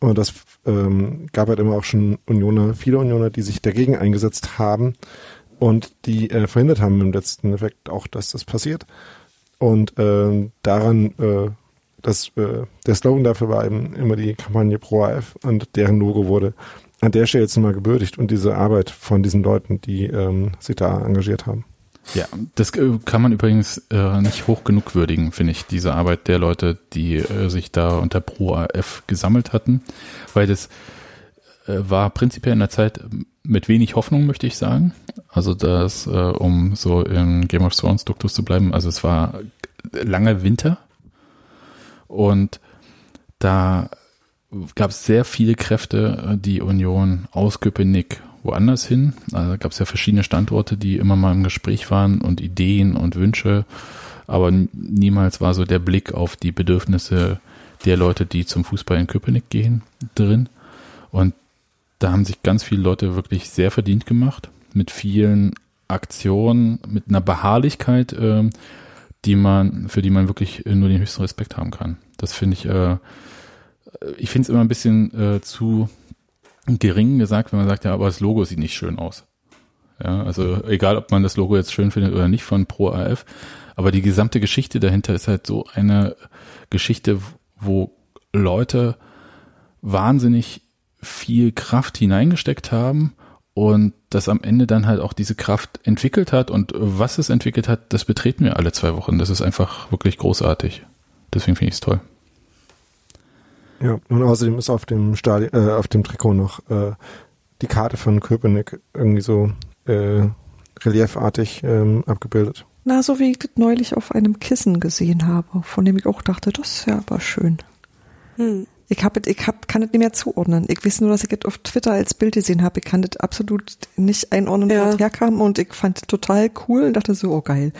Und das ähm, gab halt immer auch schon Unioner, viele Unioner, die sich dagegen eingesetzt haben und die äh, verhindert haben im letzten Effekt auch, dass das passiert. Und äh, daran, äh, das, äh, der Slogan dafür war eben immer die Kampagne Pro AF und deren Logo wurde an der Stelle jetzt mal gebürdigt und diese Arbeit von diesen Leuten, die ähm, sich da engagiert haben. Ja, das äh, kann man übrigens äh, nicht hoch genug würdigen, finde ich, diese Arbeit der Leute, die äh, sich da unter Pro AF gesammelt hatten, weil das äh, war prinzipiell in der Zeit mit wenig Hoffnung, möchte ich sagen. Also das, äh, um so im Game of Thrones Duktus zu bleiben, also es war lange Winter. Und da gab es sehr viele Kräfte, äh, die Union aus Köpenick woanders hin. Also gab es ja verschiedene Standorte, die immer mal im Gespräch waren und Ideen und Wünsche, aber niemals war so der Blick auf die Bedürfnisse der Leute, die zum Fußball in Köpenick gehen, drin. Und da haben sich ganz viele Leute wirklich sehr verdient gemacht mit vielen Aktionen, mit einer Beharrlichkeit, äh, die man, für die man wirklich nur den höchsten Respekt haben kann. Das finde ich äh, ich finde es immer ein bisschen äh, zu gering gesagt, wenn man sagt, ja, aber das Logo sieht nicht schön aus. Ja, also egal, ob man das Logo jetzt schön findet oder nicht von Pro AF, aber die gesamte Geschichte dahinter ist halt so eine Geschichte, wo Leute wahnsinnig viel Kraft hineingesteckt haben und das am Ende dann halt auch diese Kraft entwickelt hat und was es entwickelt hat, das betreten wir alle zwei Wochen. Das ist einfach wirklich großartig. Deswegen finde ich es toll. Ja, und außerdem ist auf dem Stadion, äh, auf dem Trikot noch äh, die Karte von Köpenick irgendwie so äh, reliefartig ähm, abgebildet. Na, so wie ich das neulich auf einem Kissen gesehen habe, von dem ich auch dachte, das ist ja aber schön. Hm. Ich, hab, ich hab, kann das nicht mehr zuordnen. Ich weiß nur, dass ich das auf Twitter als Bild gesehen habe. Ich kann das absolut nicht einordnen, wo das herkam und ich fand das total cool und dachte so, oh geil,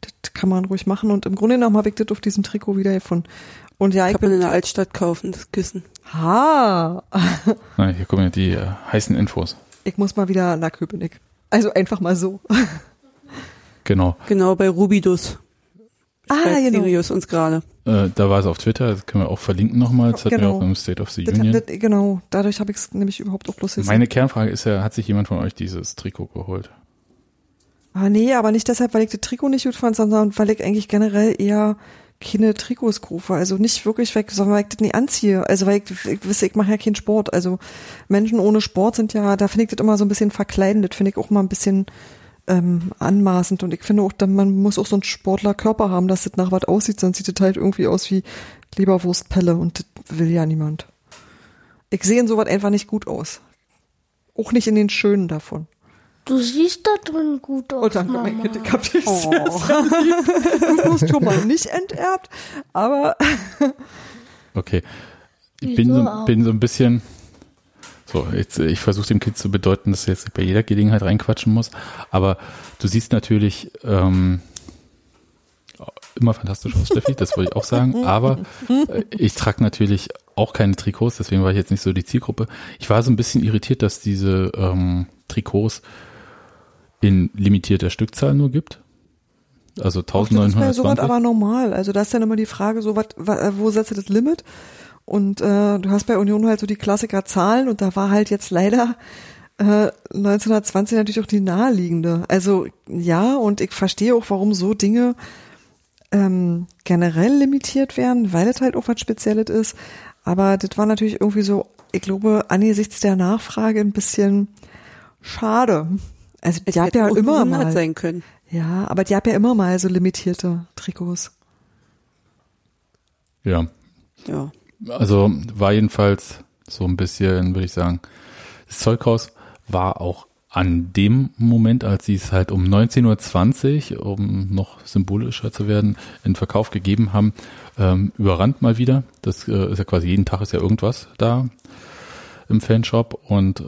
das kann man ruhig machen. Und im Grunde genommen habe ich das auf diesem Trikot wieder gefunden. Und ja, ich kann man in der Altstadt kaufen, das Kissen. Ha. [laughs] Na, hier kommen ja die äh, heißen Infos. Ich muss mal wieder nach Köpenick. Also einfach mal so. [laughs] Genau. Genau, bei Rubidus. Ah, genau. Sirius uns gerade. Äh, da war es auf Twitter, das können wir auch verlinken nochmal. Das hatten wir genau. auch im State of the das, Union. Das, genau, dadurch habe ich es nämlich überhaupt auch bloß gesehen. Meine Kernfrage ist ja, hat sich jemand von euch dieses Trikot geholt? Ah, nee, aber nicht deshalb, weil ich das Trikot nicht gut fand, sondern weil ich eigentlich generell eher keine Trikots kaufe. Also nicht wirklich weg, sondern weil ich das nie anziehe. Also weil ich, ich wisse, ich mache ja keinen Sport. Also Menschen ohne Sport sind ja, da finde ich das immer so ein bisschen verkleidend. Das finde ich auch mal ein bisschen ähm, anmaßend. Und ich finde auch, man muss auch so einen Sportlerkörper haben, dass das nach was aussieht, sonst sieht das halt irgendwie aus wie Leberwurstpelle und das will ja niemand. Ich sehe in sowas einfach nicht gut aus. Auch nicht in den Schönen davon. Du siehst da drin gut aus, Und dann Mama. mein Kind, ich hab dich Oh. [laughs] sehr, sehr lieb. Du wirst schon mal nicht enterbt, aber [laughs] Okay. Ich bin so, bin so ein bisschen. So, jetzt, äh, ich versuche dem Kind zu bedeuten, dass er jetzt bei jeder Gelegenheit reinquatschen muss. Aber du siehst natürlich ähm, immer fantastisch aus, Steffi, das wollte ich auch sagen. [laughs] Aber äh, ich trage natürlich auch keine Trikots, deswegen war ich jetzt nicht so die Zielgruppe. Ich war so ein bisschen irritiert, dass diese ähm, Trikots in limitierter Stückzahl nur gibt. Also Ach, das ist 1920. sowas aber normal. Also da ist dann immer die Frage, so wat, wa- wo setzt du das Limit? Und äh, du hast bei Union halt so die Klassiker-Zahlen und da war halt jetzt leider äh, 1920 natürlich auch die naheliegende. Also ja, und ich verstehe auch, warum so Dinge ähm, generell limitiert werden, weil es halt auch was Spezielles ist. Aber das war natürlich irgendwie so, ich glaube, angesichts der Nachfrage ein bisschen schade. Also die hat ja auch immer 100 mal. sein können. Ja, aber die haben ja immer mal so limitierte Trikots. Ja, Ja. Also war jedenfalls so ein bisschen, würde ich sagen, das Zeughaus war auch an dem Moment, als sie es halt um 19.20 Uhr, um noch symbolischer zu werden, in Verkauf gegeben haben, ähm, überrannt mal wieder. Das äh, ist ja quasi jeden Tag ist ja irgendwas da im Fanshop und äh,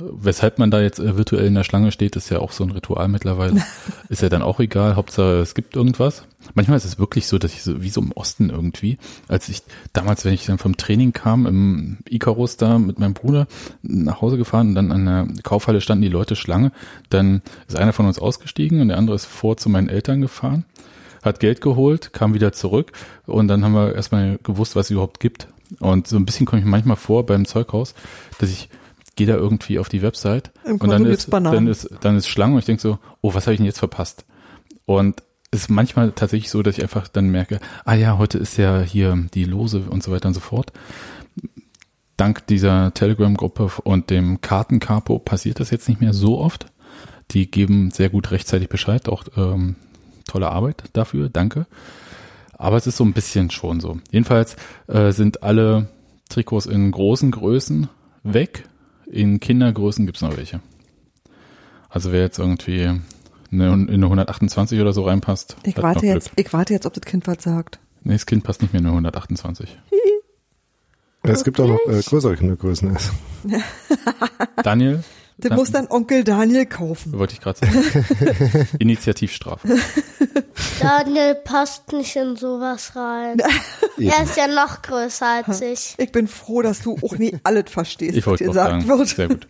weshalb man da jetzt äh, virtuell in der Schlange steht, ist ja auch so ein Ritual mittlerweile. [laughs] ist ja dann auch egal, Hauptsache es gibt irgendwas. Manchmal ist es wirklich so, dass ich so wie so im Osten irgendwie, als ich damals, wenn ich dann vom Training kam, im Icarus da mit meinem Bruder nach Hause gefahren und dann an der Kaufhalle standen die Leute Schlange, dann ist einer von uns ausgestiegen und der andere ist vor zu meinen Eltern gefahren, hat Geld geholt, kam wieder zurück und dann haben wir erstmal gewusst, was es überhaupt gibt. Und so ein bisschen komme ich mir manchmal vor beim Zeughaus, dass ich gehe da irgendwie auf die Website Im und dann ist, dann ist dann ist Schlange und ich denke so, oh, was habe ich denn jetzt verpasst? Und es ist manchmal tatsächlich so, dass ich einfach dann merke, ah ja, heute ist ja hier die Lose und so weiter und so fort. Dank dieser Telegram-Gruppe und dem Kartencapo passiert das jetzt nicht mehr so oft. Die geben sehr gut rechtzeitig Bescheid, auch ähm, tolle Arbeit dafür, danke. Aber es ist so ein bisschen schon so. Jedenfalls äh, sind alle Trikots in großen Größen weg. In Kindergrößen gibt's noch welche. Also wer jetzt irgendwie eine, in eine 128 oder so reinpasst. Ich hat warte noch Glück. jetzt, ich warte jetzt, ob das Kind was sagt. Nee, das Kind passt nicht mehr in eine 128. Es gibt auch noch äh, größere Kindergrößen. [laughs] Daniel, Ja. muss dann Onkel Daniel kaufen. wollte ich gerade sagen. [laughs] Initiativstrafe. Daniel passt nicht in sowas rein. er ist ja noch größer als ich. Ich bin froh, dass du auch nie alles verstehst, Ich was wollte dir gesagt sagen. wird. Sehr gut.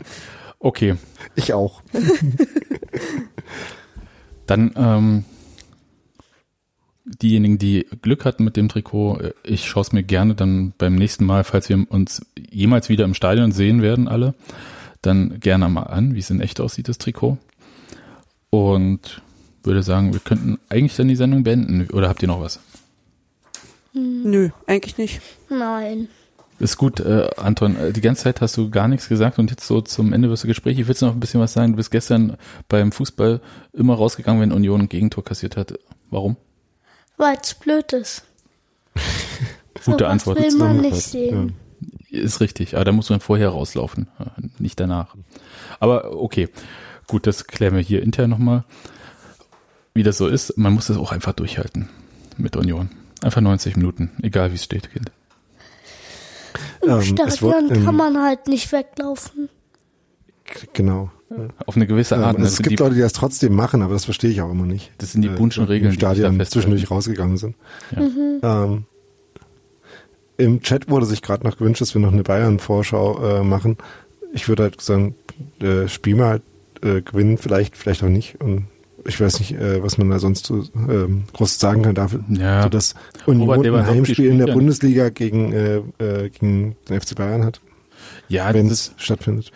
Okay, ich auch. [laughs] dann ähm, diejenigen, die Glück hatten mit dem Trikot, äh, ich schaue es mir gerne dann beim nächsten Mal, falls wir uns jemals wieder im Stadion sehen werden, alle, dann gerne mal an, wie es in echt aussieht, das Trikot. Und würde sagen, wir könnten eigentlich dann die Sendung beenden. Oder habt ihr noch was? Nö, eigentlich nicht. Nein. Ist gut, äh, Anton, äh, die ganze Zeit hast du gar nichts gesagt und jetzt so zum Ende wirst du Gespräch. Ich will noch ein bisschen was sagen. Du bist gestern beim Fußball immer rausgegangen, wenn Union ein Gegentor kassiert hat. Warum? Weil es blöd ist. Gute Sowas Antwort. will man nicht sehen. Ist richtig, aber da muss man vorher rauslaufen, äh, nicht danach. Aber okay, gut, das klären wir hier intern nochmal. Wie das so ist, man muss das auch einfach durchhalten mit Union. Einfach 90 Minuten, egal wie es steht, Kind. Im Ähm, es wird Stadion im- kann man halt nicht weglaufen. Genau. Auf eine gewisse Art. Ähm, das es gibt die, Leute, die das trotzdem machen, aber das verstehe ich auch immer nicht. Das sind die Äh, Bunschen Regeln, Im die sich da Stadion festhalten. zwischendurch rausgegangen sind. Ja. Ähm, Im Chat wurde sich gerade noch gewünscht, dass wir noch eine Bayern-Vorschau äh, machen. Ich würde halt sagen, äh, Spiel mal äh, gewinnen, vielleicht, vielleicht auch nicht. Und ich weiß nicht, äh, was man da sonst so ähm, groß sagen kann dafür. Ja. So, dass Union ein Heimspiel in der Bundesliga gegen, äh, äh, gegen den FC Bayern hat, ja, wenn das, es stattfindet.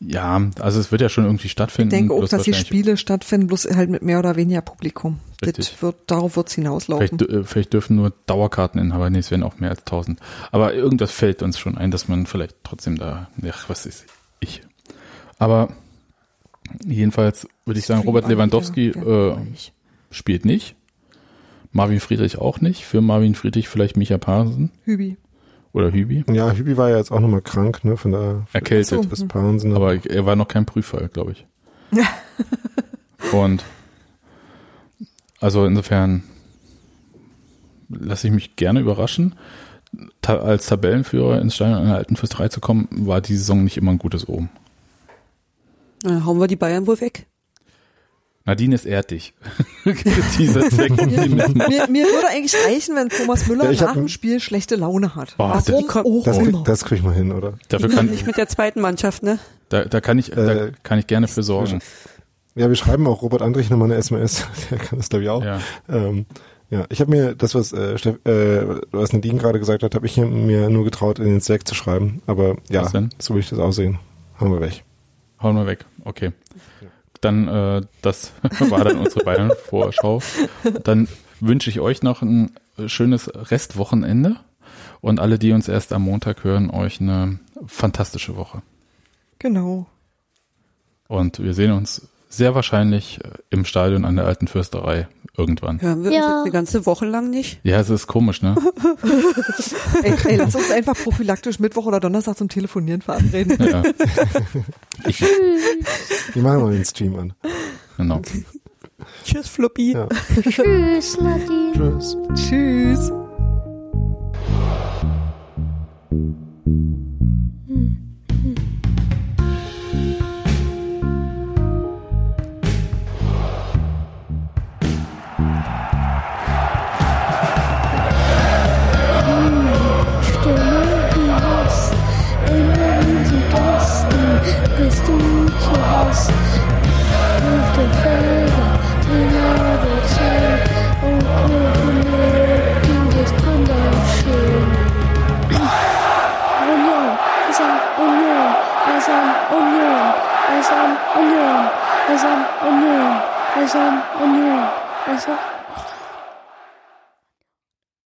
Ja, also es wird ja schon irgendwie Ich stattfinden. denke auch, dass die Spiele stattfinden, bloß halt mit mehr oder weniger Publikum. Richtig. Das wird, darauf wird's hinauslaufen. Vielleicht, äh, vielleicht dürfen nur Dauerkarteninhaber, nee, es werden auch mehr als 1000. Aber irgendwas fällt uns schon ein, dass man vielleicht trotzdem da, ach, was ist ich. Aber jedenfalls würde ich sagen, Robert Lewandowski äh, spielt nicht. Marvin Friedrich auch nicht. Für Marvin Friedrich vielleicht Micha Parensen Hübi. Oder Hübi. Ja, Hübi war ja jetzt auch nochmal krank, ne, von der Erkältet. Des Parensen. Aber er war noch kein Prüffall, glaube ich. [laughs] Und also insofern lasse ich mich gerne überraschen. Ta als Tabellenführer ins Stadion einer alten Fürsterei zu kommen, war die Saison nicht immer ein gutes Omen. Dann hauen wir die Bayern wohl weg. Nadine ist erdig. [laughs] Dieser Zweckoptimismus. Mir, mir würde eigentlich reichen, wenn Thomas Müller Ja, nach dem Spiel schlechte Laune hat. Boah, Warum das- auch Das, immer. das krieg ich mal hin, oder? Dafür kann, Nicht mit der zweiten Mannschaft, ne? da, da kann ich, da Äh, kann ich gerne für sorgen. Ja, wir schreiben auch Robert Andrich nochmal eine SMS. [laughs] Der kann das, glaube ich, auch. Ja. Ähm, ja, ich habe mir das, was, äh, Steff, äh, was Nadine gerade gesagt hat, habe ich mir nur getraut, in den Slack zu schreiben. Aber ja, so will ich das aussehen. Haben wir weg. Hauen wir weg. Okay. Dann, äh, das [laughs] war dann unsere Bayern-Vorschau. Dann wünsche ich euch noch ein schönes Restwochenende und alle, die uns erst am Montag hören, euch eine fantastische Woche. Genau. Und wir sehen uns sehr wahrscheinlich äh, im Stadion an der alten Fürsterei irgendwann. Hören wir Ja. uns jetzt eine ganze Woche lang nicht? Ja, es ist komisch, ne? [laughs] Ey, ey, lass uns einfach prophylaktisch Mittwoch oder Donnerstag zum Telefonieren verabreden. Ja, [laughs] Wir machen mal den Stream an. genau. Tschüss, Floppy. Ja. Tschüss, Nadine. Tschüss. Tschüss. Zu hast. Auf den Feldern, die Nadel zählt und Kuchen die das wunderschön. Union, Asam, Union, Asam, Union, Asam, Union, Asam, Union, Asam, Union, Asam,